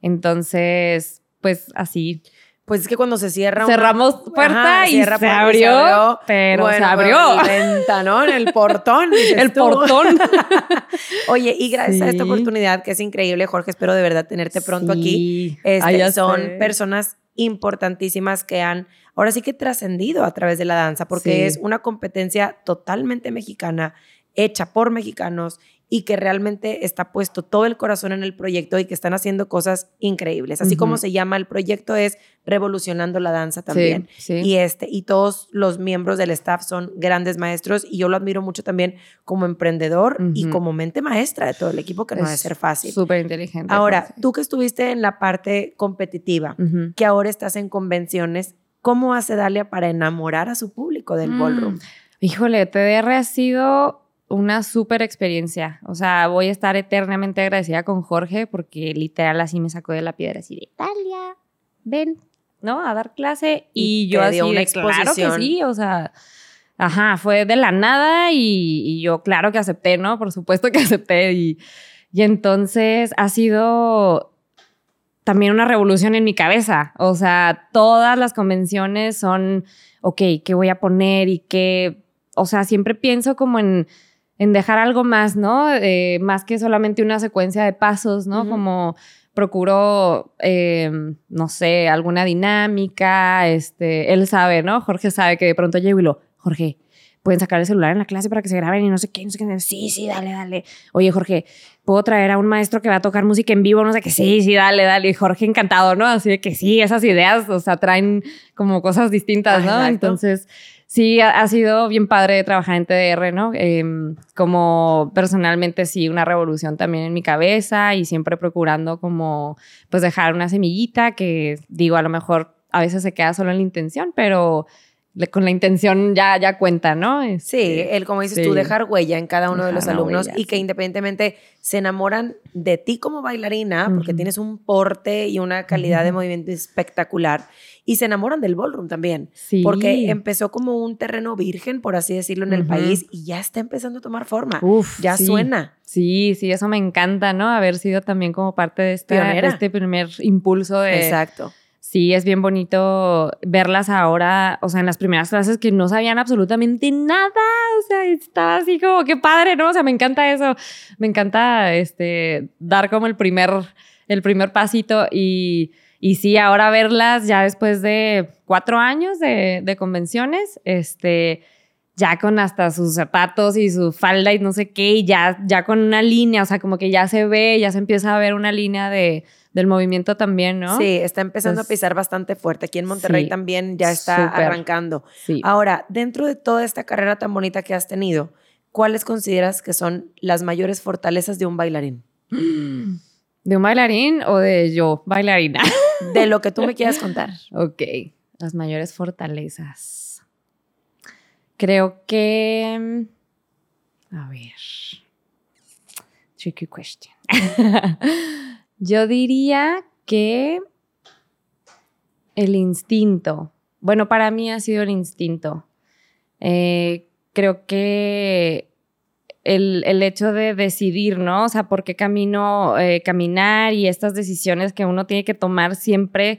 Entonces, pues así pues es que cuando se cierra Cerramos puerta y se, abrió, pero se abrió. Venta, ¿no? En el portón. (laughs) el portón. (laughs) Oye, y gracias a esta oportunidad que es increíble, Jorge, espero de verdad tenerte pronto aquí. Este, son personas importantísimas que han ahora sí que trascendido a través de la danza, porque es una competencia totalmente mexicana, hecha por mexicanos y que realmente está puesto todo el corazón en el proyecto y que están haciendo cosas increíbles. Así como se llama el proyecto es Revolucionando la Danza también. Y este y todos los miembros del staff son grandes maestros y yo lo admiro mucho también como emprendedor y como mente maestra de todo el equipo que no debe ser fácil. Súper inteligente. Ahora, tú que estuviste en la parte competitiva, que ahora estás en convenciones, ¿cómo hace Dalia para enamorar a su público del mm. ballroom? Híjole, TDR ha sido una súper experiencia. O sea, voy a estar eternamente agradecida con Jorge porque literal así me sacó de la piedra así de Italia, ven, ¿no? A dar clase y, yo así una de, exposición. claro que sí, o sea, ajá, fue de la nada y, yo claro que acepté, ¿no? Por supuesto que (laughs) acepté y, y entonces ha sido también una revolución en mi cabeza. O sea, todas las convenciones son, ok, ¿qué voy a poner y qué? O sea, siempre pienso como en en dejar algo más, ¿no? Eh, más que solamente una secuencia de pasos, ¿no? Como procuro, em, no sé, alguna dinámica, este, él sabe, ¿no? Jorge sabe que de pronto llego y lo, Jorge, pueden sacar el celular en la clase para que se graben y no sé qué, no sé qué. Sí, sí, dale, dale. Oye, Jorge, ¿puedo traer a un maestro que va a tocar música en vivo? No sé qué. Sí, sí, dale, dale. Y Jorge encantado, ¿no? Así de que sí, esas ideas, o sea, traen como cosas distintas, ¿no? Entonces, sí, ha, sido bien padre trabajar en TDR, ¿no? Em, como personalmente, sí, una revolución también en mi cabeza y siempre procurando como, pues, dejar una semillita que, digo, a lo mejor a veces se queda solo en la intención, pero con la intención ya, ya cuenta, ¿no? sí, este, el, como dices tú, dejar huella en cada uno de los alumnos y que independientemente se enamoran de ti como bailarina, porque tienes un porte y una calidad de movimiento espectacular, y se enamoran del ballroom también, sí. porque empezó como un terreno virgen, por así decirlo, en el país y ya está empezando a tomar forma, Uf, ya suena. Sí, sí, eso me encanta, ¿no? Haber sido también como parte de este, de este primer impulso de... Exacto sí es bien bonito verlas ahora, o sea, en las primeras clases que no sabían absolutamente nada, o sea, estaba así como, qué padre, ¿no? O sea, me encanta eso, me encanta este, dar como el primer, el primer pasito y, y sí, ahora verlas ya después de cuatro años de, de convenciones, este ya con hasta sus zapatos y su falda y no sé qué, y ya, ya con una línea, o sea, como que ya se ve, ya se empieza a ver una línea de, del movimiento también, ¿no? Sí, está empezando a pisar bastante fuerte. Aquí en Monterrey también ya está arrancando. Ahora, dentro de toda esta carrera tan bonita que has tenido, ¿cuáles consideras que son las mayores fortalezas de un bailarín? (gasps) (gasps) (gasps) (laughs) ¿De un bailarín o de yo, bailarina? (laughs) De lo que tú me quieras contar. ok, las mayores fortalezas. Creo que... A ver. Tricky question. (laughs) Yo diría que el instinto. Bueno, para mí ha sido el instinto. Eh, creo que el, hecho de decidir, ¿no? O sea, por qué camino eh, caminar y estas decisiones que uno tiene que tomar siempre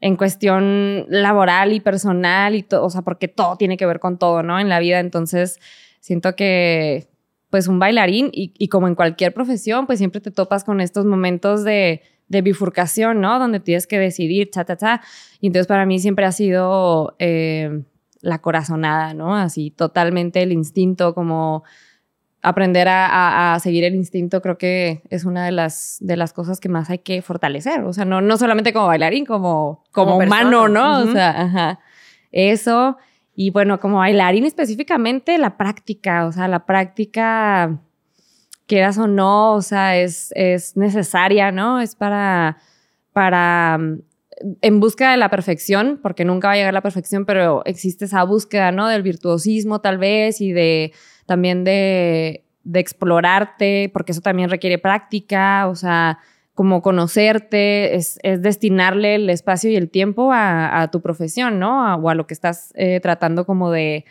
en cuestión laboral y personal y todo, o sea, porque todo tiene que ver con todo, ¿no? En la vida. Entonces, siento que pues un bailarín y, como en cualquier profesión, pues siempre te topas con estos momentos de, bifurcación, ¿no? Donde tienes que decidir, cha, cha, cha. Y entonces para mí siempre ha sido eh, la corazonada, ¿no? Así totalmente el instinto, como aprender a, seguir el instinto, creo que es una de las, de las cosas que más hay que fortalecer. O sea, no, no solamente como bailarín, como, como, humano, ¿no? O sea, ajá. Eso. Y bueno, como bailarín específicamente, la práctica, o sea, la práctica, quieras o no, o sea, es, es necesaria, ¿no? Es para, para, mm, en busca de la perfección, porque nunca va a llegar la perfección, pero existe esa búsqueda, ¿no? Del virtuosismo tal vez y de también de, de explorarte, porque eso también requiere práctica, o sea, como conocerte, es, destinarle el espacio y el tiempo a, tu profesión, ¿no? o a lo que estás eh, tratando como de,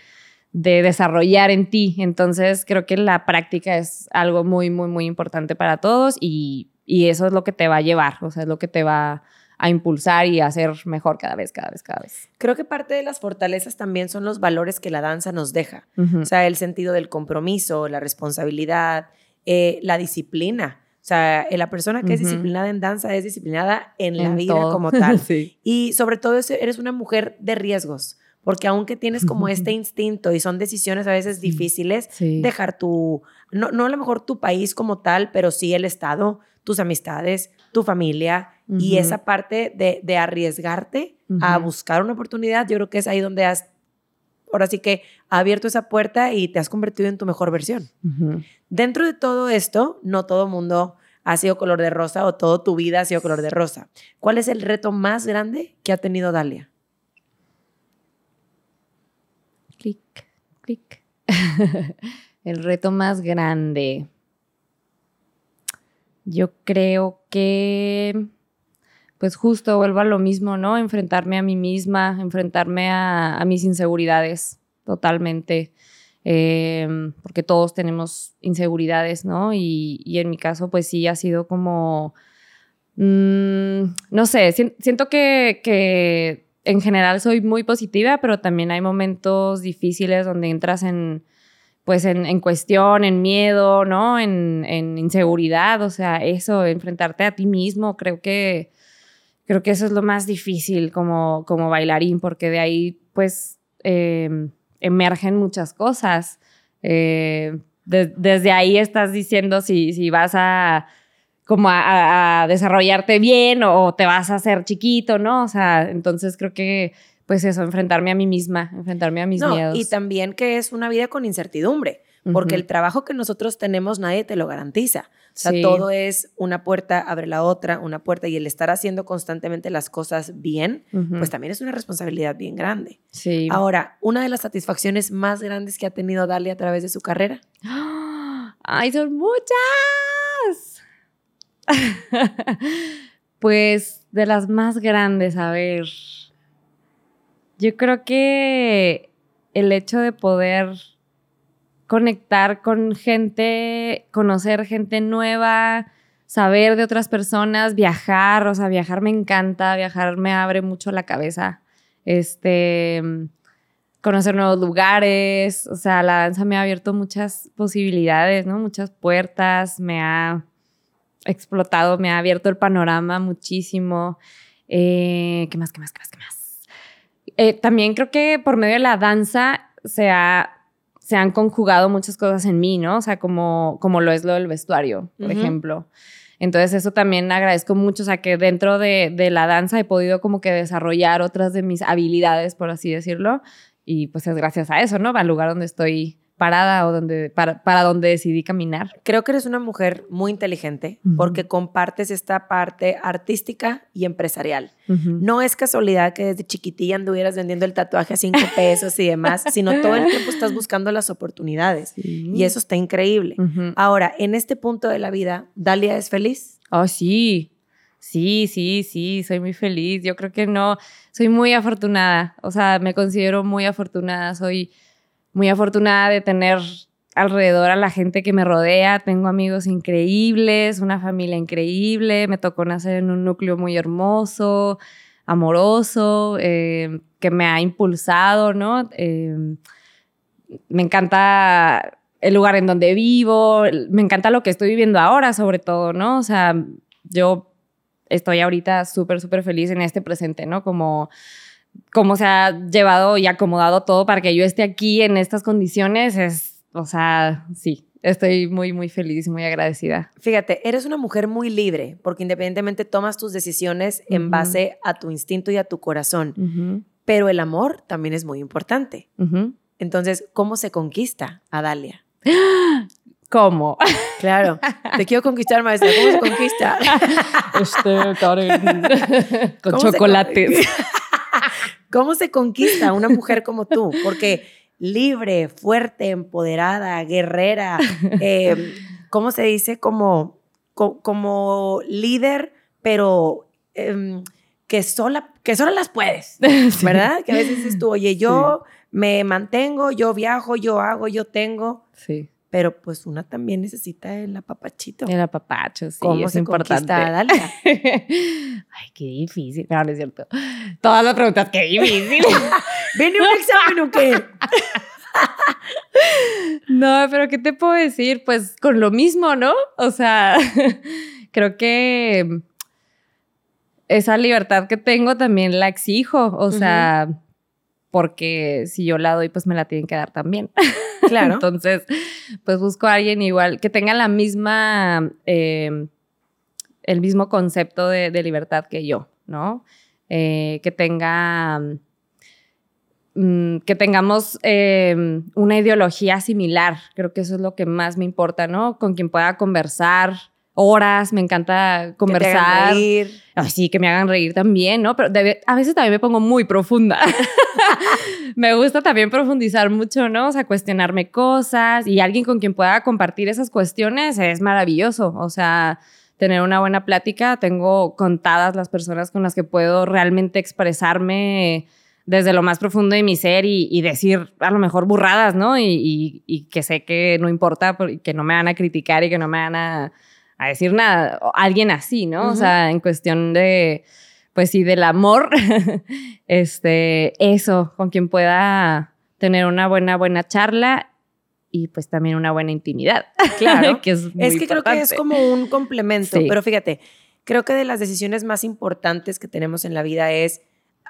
desarrollar en ti. Entonces, creo que la práctica es algo muy, muy, muy importante para todos y, eso es lo que te va a llevar, o sea, es lo que te va a impulsar y a hacer mejor cada vez, cada vez, cada vez. Creo que parte de las fortalezas también son los valores que la danza nos deja, o sea, el sentido del compromiso, la responsabilidad, eh, la disciplina. O sea, la persona que es disciplinada en danza es disciplinada en, la vida como tal. (laughs) Y sobre todo eres una mujer de riesgos, porque aunque tienes como este instinto y son decisiones a veces difíciles, dejar tu, no, no a lo mejor tu país como tal, pero sí el Estado, tus amistades, tu familia y esa parte de, de arriesgarte a buscar una oportunidad, yo creo que es ahí donde has ahora sí que ha abierto esa puerta y te has convertido en tu mejor versión. Dentro de todo esto, no todo mundo ha sido color de rosa o toda tu vida ha sido color de rosa. ¿Cuál es el reto más grande que ha tenido Dalia? Clic, clic. (laughs) el reto más grande. Yo creo que pues justo vuelvo a lo mismo, ¿no? Enfrentarme a mí misma, enfrentarme a, mis inseguridades totalmente, em, porque todos tenemos inseguridades, ¿no? Y, en mi caso, pues sí, ha sido como, mm, no sé, siento que, que en general soy muy positiva, pero también hay momentos difíciles donde entras en pues en, cuestión, en miedo, ¿no? En, en, inseguridad, o sea, eso, enfrentarte a ti mismo, creo que, creo que eso es lo más difícil como, como bailarín, porque de ahí, pues, em, emergen muchas cosas. Eh, desde ahí estás diciendo si, si vas a como a, desarrollarte bien o, te vas a hacer chiquito, ¿no? O sea, entonces creo que pues eso, enfrentarme a mí misma, enfrentarme a mis miedos. Y también que es una vida con incertidumbre, porque el trabajo que nosotros tenemos nadie te lo garantiza. O sea, todo es una puerta, abre la otra, una puerta, y el estar haciendo constantemente las cosas bien, pues también es una responsabilidad bien grande. Sí. Ahora, una de las satisfacciones más grandes que ha tenido Dalia a través de su carrera. (gasps) ¡Ay, son muchas! (laughs) pues de las más grandes, a ver. Yo creo que el hecho de poder conectar con gente, conocer gente nueva, saber de otras personas, viajar, o sea, viajar me encanta, viajar me abre mucho la cabeza. Este, conocer nuevos lugares, o sea, la danza me ha abierto muchas posibilidades, ¿no? Muchas puertas, me ha explotado, me ha abierto el panorama muchísimo. Eh, ¿Qué más, qué más, qué más, qué más? Eh, también creo que por medio de la danza se, se han conjugado muchas cosas en mí, ¿no? O sea, como, como lo es lo del vestuario, por ejemplo. Entonces eso también agradezco mucho, o sea, que dentro de, de, la danza he podido como que desarrollar otras de mis habilidades, por así decirlo. Y pues es gracias a eso, ¿no? Al lugar donde estoy parada o donde, para, para donde decidí caminar. Creo que eres una mujer muy inteligente porque compartes esta parte artística y empresarial. No es casualidad que desde chiquitilla anduvieras vendiendo el tatuaje a cinco pesos y demás, sino todo el tiempo estás buscando las oportunidades. Y eso está increíble. Ahora, en este punto de la vida, ¿Dalia es feliz? Oh, sí. Sí, sí, sí, soy muy feliz. Yo creo que no, soy muy afortunada. O sea, me considero muy afortunada. Soy muy afortunada de tener alrededor a la gente que me rodea. Tengo amigos increíbles, una familia increíble. Me tocó nacer en un núcleo muy hermoso, amoroso, eh, que me ha impulsado, ¿no? Eh, me encanta el lugar en donde vivo, me encanta lo que estoy viviendo ahora, sobre todo, ¿no? O sea, yo estoy ahorita súper, súper feliz en este presente, ¿no? Como cómo se ha llevado y acomodado todo para que yo esté aquí en estas condiciones es, o sea, sí, estoy muy, muy feliz y muy agradecida. Fíjate, eres una mujer muy libre porque independientemente tomas tus decisiones en base a tu instinto y a tu corazón, pero el amor también es muy importante. Entonces, ¿cómo se conquista a Dalia? ¿Cómo? Claro. Te quiero conquistar, maestra. ¿Cómo se conquista? (laughs) Este, Karen. (laughs) Con chocolates. ¿Cómo se conquista una mujer (laughs) como tú? Porque libre, fuerte, empoderada, guerrera, (laughs) eh, ¿cómo se dice? Como, como líder, pero em, que, sola, que sola las puedes, (laughs) ¿verdad? Que a veces dices tú, oye, yo me mantengo, yo viajo, yo hago, yo tengo. Sí pero pues una también necesita el apapachito. El apapacho, sí, ¿Cómo es se importante. Dalia? (laughs) Ay, qué difícil, pero no es cierto. Todas las preguntas, qué difícil. (laughs) ¿Viene un examen o qué? (laughs) no, pero ¿qué te puedo decir? Pues con lo mismo, ¿no? O sea, creo que esa libertad que tengo también la exijo, o sea, porque si yo la doy, pues me la tienen que dar también. (laughs) Claro. Entonces, pues busco a alguien igual, que tenga la misma, em, el mismo concepto de, libertad que yo, ¿no? Eh, que tenga, mm, que tengamos em, una ideología similar. Creo que eso es lo que más me importa, ¿no? Con quien pueda conversar, horas, me encanta conversar. Que reír. Así que me hagan reír también, ¿no? Pero a veces también me pongo muy profunda. (laughs) me gusta también profundizar mucho, ¿no? O sea, cuestionarme cosas y alguien con quien pueda compartir esas cuestiones es maravilloso. O sea, tener una buena plática. Tengo contadas las personas con las que puedo realmente expresarme desde lo más profundo de mi ser y, decir a lo mejor burradas, ¿no? Y, y, que sé que no importa, que no me van a criticar y que no me van a a decir nada, alguien así, ¿no? O sea, en cuestión de, pues sí, del amor, (laughs) este, eso, con quien pueda tener una buena, buena charla y pues también una buena intimidad. (laughs) Claro. que es, es que creo que es como un complemento, pero fíjate, creo que de las decisiones más importantes que tenemos en la vida es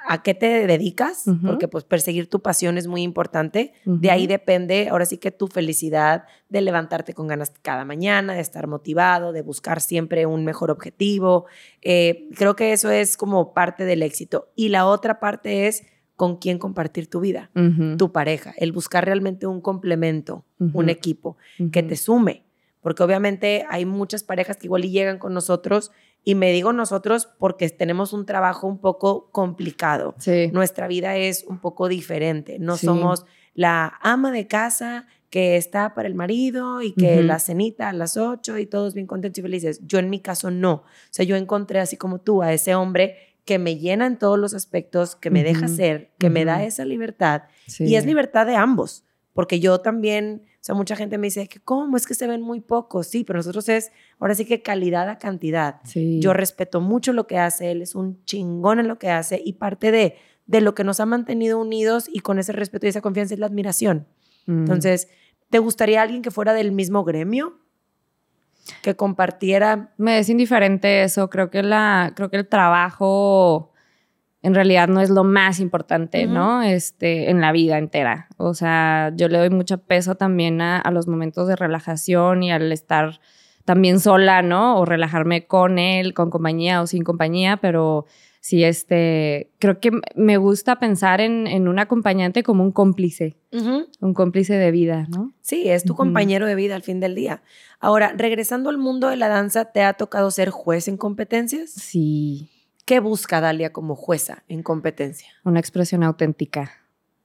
a qué te dedicas, porque pues perseguir tu pasión es muy importante. De ahí depende, ahora sí que tu felicidad de levantarte con ganas cada mañana, de estar motivado, de buscar siempre un mejor objetivo. Eh, creo que eso es como parte del éxito. Y la otra parte es con quién compartir tu vida, tu pareja, el buscar realmente un complemento, un equipo que te sume. Porque obviamente hay muchas parejas que igual y llegan con nosotros y me digo nosotros porque tenemos un trabajo un poco complicado. Nuestra vida es un poco diferente. No somos la ama de casa que está para el marido y que la cenita a las ocho y todos bien contentos y felices. Yo en mi caso no. O sea, yo encontré así como tú a ese hombre que me llena en todos los aspectos, que me deja ser, que me da esa libertad. Y es libertad de ambos, porque yo también sea, mucha gente me dice que cómo es que se ven muy pocos. Sí, pero nosotros es ahora sí que calidad a cantidad. Yo respeto mucho lo que hace, él es un chingón en lo que hace y parte de, de lo que nos ha mantenido unidos y con ese respeto y esa confianza es la admiración. Mm. Entonces, ¿te gustaría alguien que fuera del mismo gremio? Que compartiera. Me es indiferente eso. Creo que, la, creo que el trabajo en realidad no es lo más importante, ¿no? Este, en la vida entera. O sea, yo le doy mucho peso también a, los momentos de relajación y al estar también sola, ¿no? O relajarme con él, con compañía o sin compañía, pero sí, este, creo que me gusta pensar en, un acompañante como un cómplice, un cómplice de vida, ¿no? Sí, es tu compañero de vida al fin del día. Ahora, regresando al mundo de la danza, ¿te ha tocado ser juez en competencias? Sí. ¿Qué busca Dalia como jueza en competencia? Una expresión auténtica.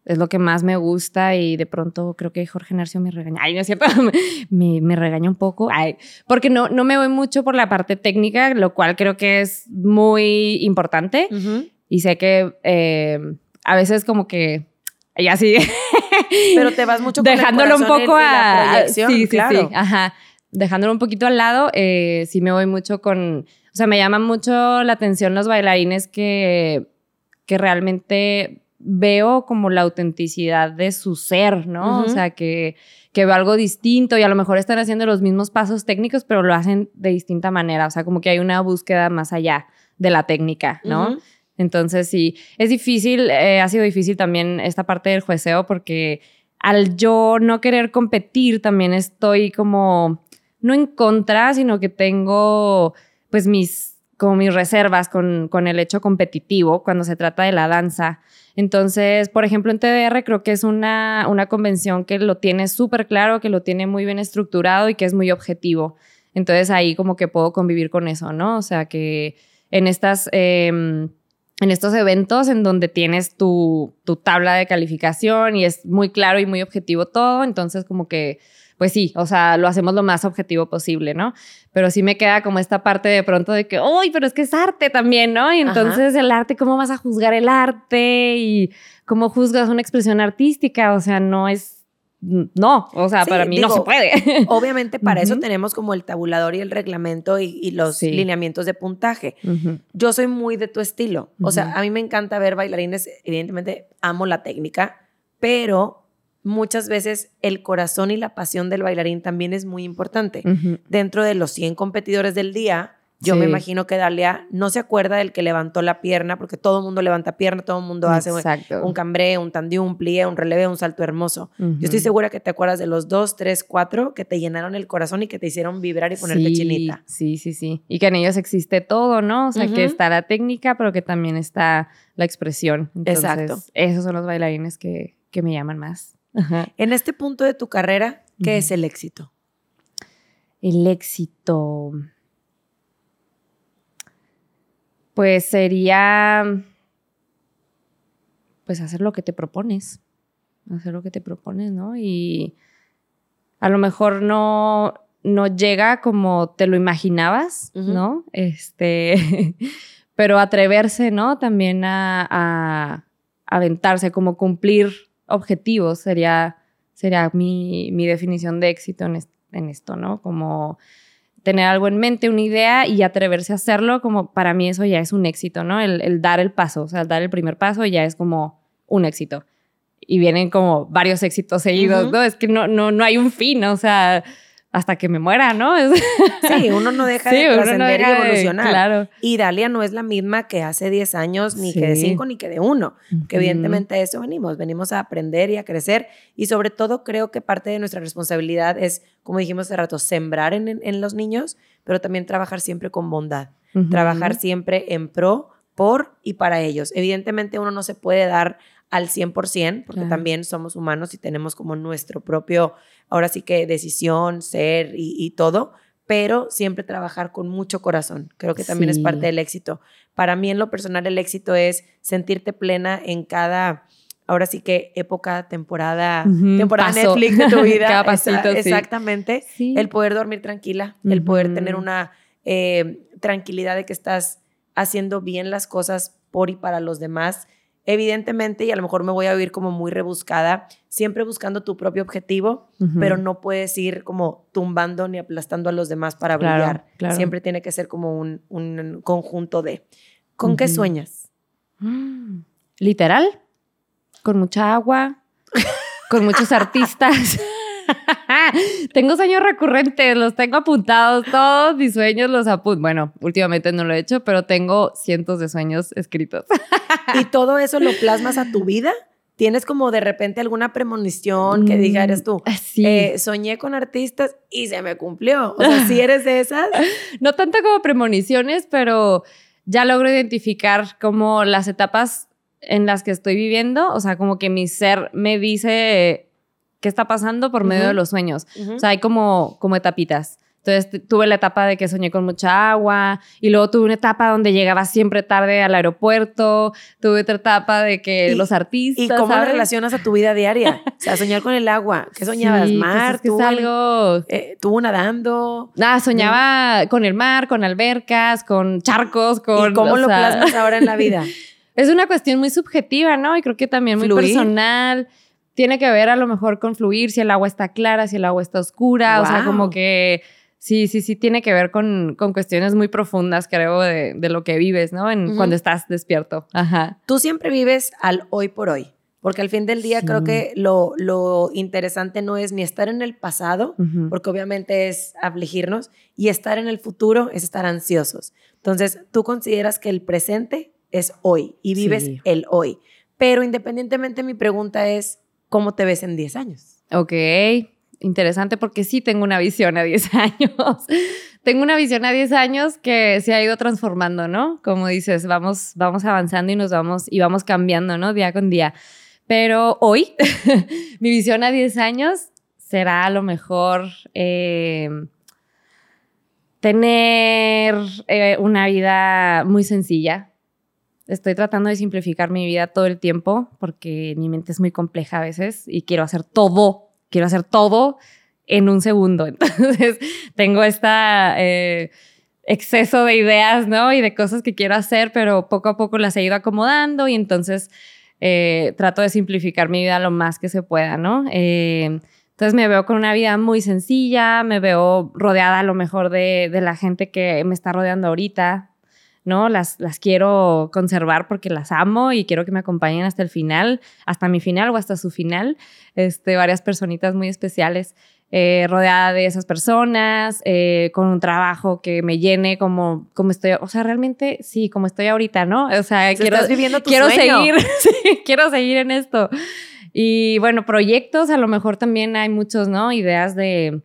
Es lo que más me gusta y de pronto creo que Jorge Narcio me regaña. Ay, no es cierto, (laughs) me, me regaña un poco. Ay, porque no, no me voy mucho por la parte técnica, lo cual creo que es muy importante. Y sé que eh, a veces como que ya sí. Pero te vas mucho (laughs) dejándolo un poco a sí, sí, sí, ajá. Dejándolo un poquito al lado, eh, sí me voy mucho con o sea, me llaman mucho la atención los bailarines que, que realmente veo como la autenticidad de su ser, ¿no? O sea, que, que veo algo distinto y a lo mejor están haciendo los mismos pasos técnicos, pero lo hacen de distinta manera. O sea, como que hay una búsqueda más allá de la técnica, ¿no? Entonces, sí, es difícil, eh, ha sido difícil también esta parte del jueceo porque al yo no querer competir, también estoy como, no en contra, sino que tengo pues mis, como mis reservas con, con el hecho competitivo cuando se trata de la danza. Entonces, por ejemplo, en TDR creo que es una, una convención que lo tiene súper claro, que lo tiene muy bien estructurado y que es muy objetivo. Entonces ahí como que puedo convivir con eso, ¿no? O sea, que en estas... Em, en estos eventos en donde tienes tu, tu, tabla de calificación y es muy claro y muy objetivo todo, entonces como que pues sí, o sea, lo hacemos lo más objetivo posible, ¿no? Pero sí me queda como esta parte de pronto de que, uy, pero es que es arte también, ¿no? Y entonces el arte, ¿cómo vas a juzgar el arte? Y cómo juzgas una expresión artística, o sea, no es no, o sea, para mí no se puede. (laughs) Obviamente para eso tenemos como el tabulador y el reglamento y, los lineamientos de puntaje. Yo soy muy de tu estilo. O sea, a mí me encanta ver bailarines, evidentemente amo la técnica, pero muchas veces el corazón y la pasión del bailarín también es muy importante. Dentro de los 100 competidores del día, yo me imagino que Dalia no se acuerda del que levantó la pierna, porque todo el mundo levanta pierna, todo el mundo hace un, cambré, un tandí, un plié, un relevé, un salto hermoso. Yo estoy segura que te acuerdas de los dos, tres, cuatro que te llenaron el corazón y que te hicieron vibrar y ponerte chinita. Sí, sí, sí. Y que en ellos existe todo, ¿no? O sea, que está la técnica, pero que también está la expresión. Exacto. Esos son los bailarines que, que me llaman más. En este punto de tu carrera, ¿qué es el éxito? El éxito. Pues sería. Pues hacer lo que te propones. Hacer lo que te propones, ¿no? Y a lo mejor no, no llega como te lo imaginabas, ¿no? Este. (laughs) pero atreverse, ¿no? También a, a aventarse, como cumplir objetivos sería, sería mi, definición de éxito en, esto, ¿no? Como tener algo en mente, una idea y atreverse a hacerlo, como para mí eso ya es un éxito, ¿no? El, dar el paso, o sea, dar el primer paso ya es como un éxito. y vienen como varios éxitos seguidos, ¿no? Es que no, no, no hay un fin, o sea, hasta que me muera, ¿no? (laughs) Sí, uno no deja de trascender y evolucionar. claro. Y Dalia no es la misma que hace 10 años, ni que de 5, ni que de 1. Que evidentemente eso venimos, venimos a aprender y a crecer. Y sobre todo creo que parte de nuestra responsabilidad es, como dijimos hace rato, sembrar en, en los niños, pero también trabajar siempre con bondad. Trabajar siempre en pro, por y para ellos. Evidentemente uno no se puede dar al 100%, porque también somos humanos y tenemos como nuestro propio, ahora sí que decisión, ser y, todo, pero siempre trabajar con mucho corazón. Creo que también es parte del éxito. Para mí en lo personal el éxito es sentirte plena en cada, ahora sí que época, temporada, temporada Netflix de (laughs) tu vida. Exactamente. El poder dormir tranquila, el poder tener una eh, tranquilidad de que estás haciendo bien las cosas por y para los demás Evidentemente, y a lo mejor me voy a oír como muy rebuscada, siempre buscando tu propio objetivo, pero no puedes ir como tumbando ni aplastando a los demás para brillar. Siempre tiene que ser como un, un conjunto de. ¿Con qué sueñas? Literal, con mucha agua, con muchos artistas. (laughs) (laughs) tengo sueños recurrentes, los tengo apuntados, todos mis sueños los apunto. Bueno, últimamente no lo he hecho, pero tengo cientos de sueños escritos. ¿Y (laughs) todo eso lo plasmas a tu vida? ¿Tienes como de repente alguna premonición que diga, eres tú? Mm, sí. Eh, soñé con artistas y se me cumplió. O sea, si eres de esas. (laughs) No tanto como premoniciones, pero ya logro identificar como las etapas en las que estoy viviendo. O sea, como que mi ser me dice qué está pasando por medio de los sueños. O sea, hay como, como etapitas. Entonces tuve la etapa de que soñé con mucha agua y luego tuve una etapa donde llegaba siempre tarde al aeropuerto, tuve otra etapa de que los artistas... ¿Y cómo relacionas a tu vida diaria? O sea, soñar con el agua. ¿Qué soñabas? Sí, ¿Mar? Pues es algo... Eh, ¿Tú nadando? Nada, soñaba con el mar, con albercas, con charcos, con... ¿Y cómo lo plasmas ahora en la (laughs) vida? es una cuestión muy subjetiva, ¿no? Y creo que también muy personal tiene que ver a lo mejor con fluir, si el agua está clara, si el agua está oscura, o sea, como que sí, sí, sí tiene que ver con, con cuestiones muy profundas, creo, de, de lo que vives, ¿no? En, Cuando estás despierto. Ajá. Tú siempre vives al hoy por hoy. Porque al fin del día creo que lo, lo, interesante no es ni estar en el pasado, porque obviamente es afligirnos, y estar en el futuro es estar ansiosos. Entonces, tú consideras que el presente es hoy y vives el hoy. Pero independientemente, mi pregunta es, ¿Cómo te ves en 10 años? Ok, interesante porque sí tengo una visión a 10 (laughs) años. tengo una visión a 10 años que se ha ido transformando, ¿no? Como dices, vamos, vamos avanzando y nos vamos y vamos cambiando, ¿no? Día con día. Pero hoy, (laughs) mi visión a 10 años será a lo mejor eh, tener eh, una vida muy sencilla, Estoy tratando de simplificar mi vida todo el tiempo porque mi mente es muy compleja a veces y quiero hacer todo, quiero hacer todo en un segundo. (laughs) Entonces tengo esta eh, exceso de ideas, ¿no? Y de cosas que quiero hacer, pero poco a poco las he ido acomodando y entonces eh, trato de simplificar mi vida lo más que se pueda, ¿no? Eh, entonces me veo con una vida muy sencilla, me veo rodeada a lo mejor de, de la gente que me está rodeando ahorita, ¿no? Las, las quiero conservar porque las amo y quiero que me acompañen hasta el final, hasta mi final o hasta su final. Este, varias personitas muy especiales. Eh, rodeada de esas personas, eh, con un trabajo que me llene como, como estoy, o sea, realmente sí, como estoy ahorita, ¿no? O sea, quiero, viviendo quiero seguir, (laughs) quiero seguir en esto. Y bueno, proyectos, a lo mejor también hay muchos, ¿no? Ideas de,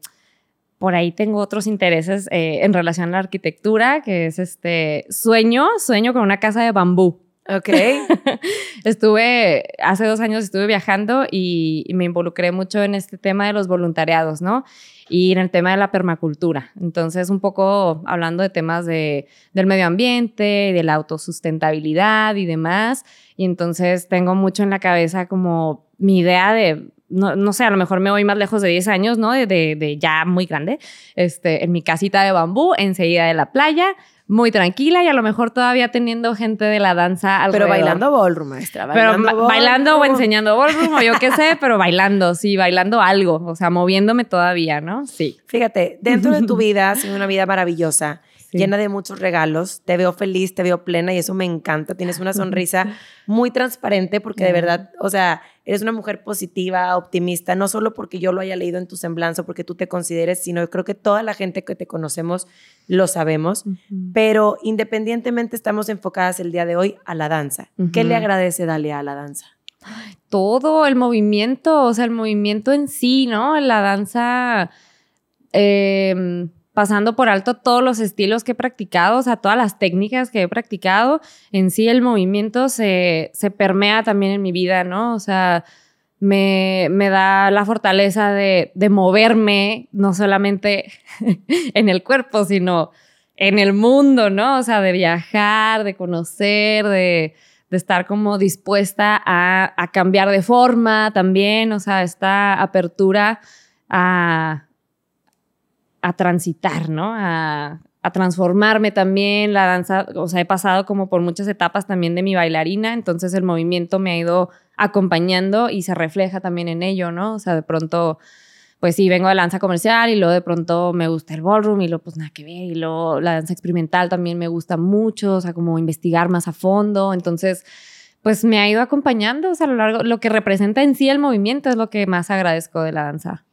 por ahí tengo otros intereses eh, en relación a la arquitectura, que es este sueño, sueño con una casa de bambú. Ok. (laughs) estuve, hace dos años estuve viajando y, me involucré mucho en este tema de los voluntariados, ¿no? Y en el tema de la permacultura. Entonces, un poco hablando de temas de, del medio ambiente, de la autosustentabilidad y demás. Y entonces tengo mucho en la cabeza como mi idea de no, sé, a lo mejor me voy más lejos de 10 años, ¿no? De, de, ya muy grande, este, en mi casita de bambú, enseguida de la playa, muy tranquila y a lo mejor todavía teniendo gente de la danza alrededor. Pero bailando ballroom, maestra. Bailando pero bailando o enseñando ballroom o yo qué sé, pero bailando, sí, bailando algo, o sea, moviéndome todavía, ¿no? Sí. Fíjate, dentro de tu vida, sido una vida maravillosa, llena de muchos regalos. Te veo feliz, te veo plena y eso me encanta. Tienes una sonrisa (laughs) muy transparente porque de verdad, o sea, eres una mujer positiva, optimista, no solo porque yo lo haya leído en tu semblanza, porque tú te consideres, sino creo que toda la gente que te conocemos lo sabemos. Pero independientemente estamos enfocadas el día de hoy a la danza. ¿Qué le agradece Dalia a la danza? Todo el movimiento, o sea, el movimiento en sí, ¿no? La danza, em, pasando por alto todos los estilos que he practicado, o sea, todas las técnicas que he practicado, en sí el movimiento se, se permea también en mi vida, ¿no? O sea, me, me da la fortaleza de, de moverme, no solamente (laughs) en el cuerpo, sino en el mundo, ¿no? O sea, de viajar, de conocer, de de estar como dispuesta a, cambiar de forma también, o sea, esta apertura a, a transitar, ¿no? A, transformarme también, la danza, o sea, he pasado como por muchas etapas también de mi bailarina, entonces el movimiento me ha ido acompañando y se refleja también en ello, ¿no? O sea, de pronto pues sí, vengo de la danza comercial y luego de pronto me gusta el ballroom y luego pues nada que ver y luego la danza experimental también me gusta mucho, o sea, como investigar más a fondo, entonces pues me ha ido acompañando, o sea, a lo largo, lo que representa en sí el movimiento es lo que más agradezco de la danza.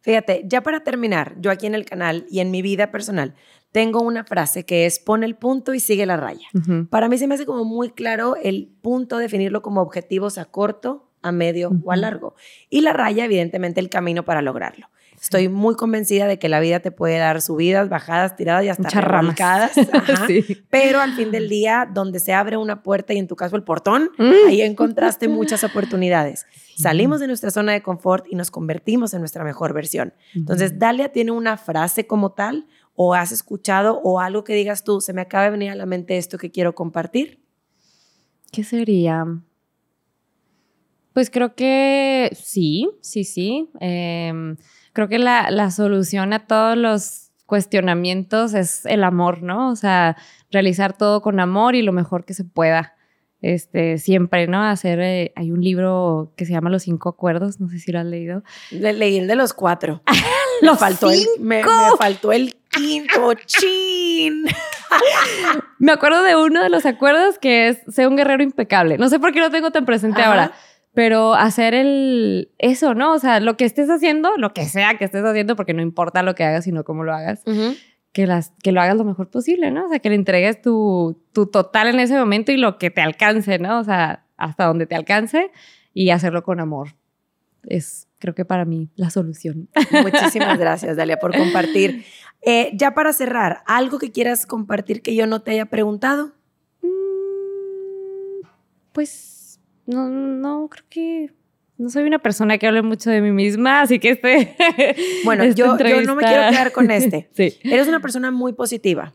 Fíjate, ya para terminar, yo aquí en el canal y en mi vida personal, tengo una frase que es pon el punto y sigue la raya. Para mí se me hace como muy claro el punto, definirlo como objetivos a corto, a medio o a largo. Y la raya, evidentemente, el camino para lograrlo. Estoy muy convencida de que la vida te puede dar subidas, bajadas, tiradas y hasta arrancadas. (laughs) Pero al fin del día, donde se abre una puerta y en tu caso el portón, mm. ahí encontraste muchas oportunidades. Salimos de nuestra zona de confort y nos convertimos en nuestra mejor versión. Entonces, Dalia tiene una frase como tal o has escuchado o algo que digas tú, se me acaba de venir a la mente esto que quiero compartir. ¿Qué sería? Pues creo que sí, sí, sí. Em, creo que la, la, solución a todos los cuestionamientos es el amor, ¿no? O sea, realizar todo con amor y lo mejor que se pueda. Este, siempre, ¿no? Hacer, eh, hay un libro que se llama Los Cinco Acuerdos, no sé si lo has leído. Le, leí el de los cuatro. (laughs) lo faltó el, me, faltó el quinto, chin. (laughs) me acuerdo de uno de los acuerdos que es, ser un guerrero impecable. No sé por qué lo tengo tan presente ahora pero hacer el eso, ¿no? O sea, lo que estés haciendo, lo que sea que estés haciendo, porque no importa lo que hagas, sino cómo lo hagas, que, las, que lo hagas lo mejor posible, ¿no? O sea, que le entregues tu, tu total en ese momento y lo que te alcance, ¿no? O sea, hasta donde te alcance y hacerlo con amor. Es, creo que para mí, la solución. Muchísimas (laughs) gracias, Dalia, por compartir. Eh, ya para cerrar, ¿algo que quieras compartir que yo no te haya preguntado? Mm, pues no, no, creo que no soy una persona que hable mucho de mí misma, así que este. (laughs) Bueno, yo, yo, no me quiero quedar con (laughs) este. sí. Eres una persona muy positiva.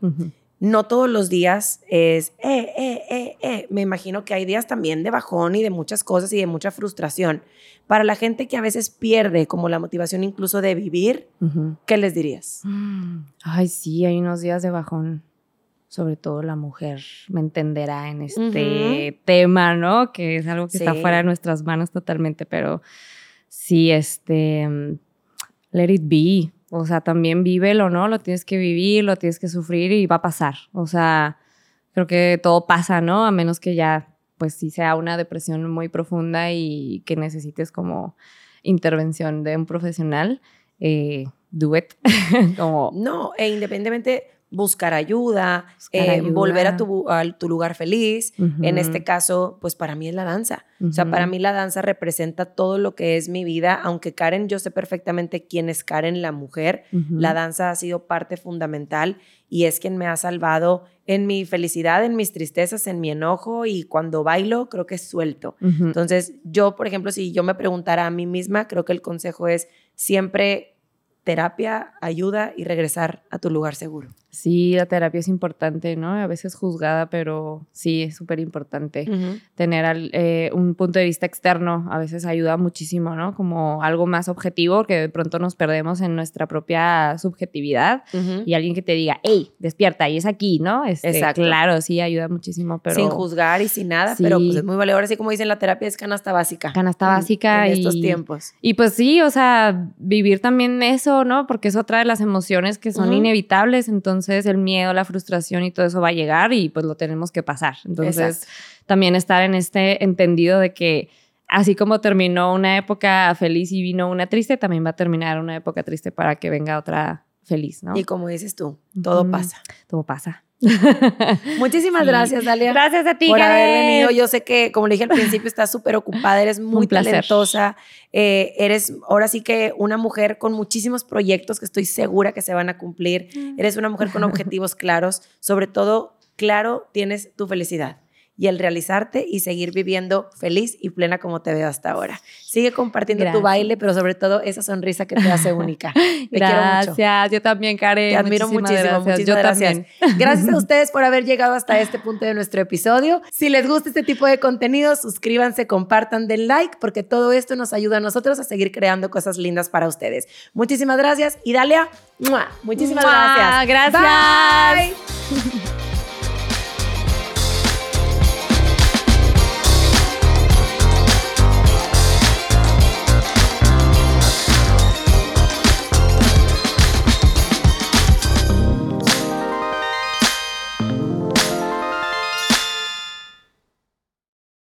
No todos los días es, eh, eh, eh, eh. Me imagino que hay días también de bajón y de muchas cosas y de mucha frustración. Para la gente que a veces pierde como la motivación incluso de vivir, ¿qué les dirías? Ay, sí, hay unos días de bajón sobre todo la mujer me entenderá en este tema, ¿no? Que es algo que está fuera de nuestras manos totalmente, pero sí, este, mm, let it be. O sea, también vívelo, ¿no? Lo tienes que vivir, lo tienes que sufrir y va a pasar. O sea, creo que todo pasa, ¿no? A menos que ya, pues sí sea una depresión muy profunda y que necesites como intervención de un profesional. Eh, do it. (laughs) como... No, e independientemente, buscar ayuda, eh, volver a tu, tu, lugar feliz. En este caso, pues para mí es la danza. O sea, para mí la danza representa todo lo que es mi vida, aunque Karen, yo sé perfectamente quién es Karen, la mujer. La danza ha sido parte fundamental y es quien me ha salvado en mi felicidad, en mis tristezas, en mi enojo y cuando bailo creo que suelto. Entonces, yo, por ejemplo, si yo me preguntara a mí misma, creo que el consejo es siempre terapia, ayuda y regresar a tu lugar seguro. Sí, la terapia es importante, ¿no? A veces juzgada, pero sí, es súper importante tener eh, un punto de vista externo. A veces ayuda muchísimo, ¿no? Como algo más objetivo, que de pronto nos perdemos en nuestra propia subjetividad y alguien que te diga, hey, despierta, y es aquí, ¿no? Este, Exacto. Claro, sí, ayuda muchísimo, pero... Sin juzgar y sin nada, pero pues es muy valedor, así como dicen, la terapia es canasta básica. Canasta básica. En, estos tiempos. Y pues sí, o sea, vivir también eso, ¿no? Porque es otra de las emociones que son inevitables, entonces entonces el miedo, la frustración y todo eso va a llegar y pues lo tenemos que pasar. Entonces, también estar en este entendido de que así como terminó una época feliz y vino una triste, también va a terminar una época triste para que venga otra feliz, ¿no? Y como dices tú, todo pasa. Todo pasa. (laughs) Muchísimas gracias, Dalia. Gracias a ti, por haber venido. Yo sé que, como le dije al principio, estás súper ocupada, eres muy talentosa. Eh, eres ahora sí que una mujer con muchísimos proyectos que estoy segura que se van a cumplir. Mm. Eres una mujer con objetivos claros. Sobre todo, claro, tienes tu felicidad y el realizarte y seguir viviendo feliz y plena como te veo hasta ahora. Sigue compartiendo tu baile, pero sobre todo esa sonrisa que te hace (laughs) única. Te gracias, quiero mucho. yo también, Karen. Te admiro muchísimo, muchísimas yo gracias. También. (laughs) Gracias a (laughs) ustedes por haber llegado hasta este punto de nuestro episodio. Si les gusta este tipo de contenido, suscríbanse, compartan, den like, porque todo esto nos ayuda a nosotros a seguir creando cosas lindas para ustedes. Muchísimas gracias y Dalia, muchísimas gracias. Gracias.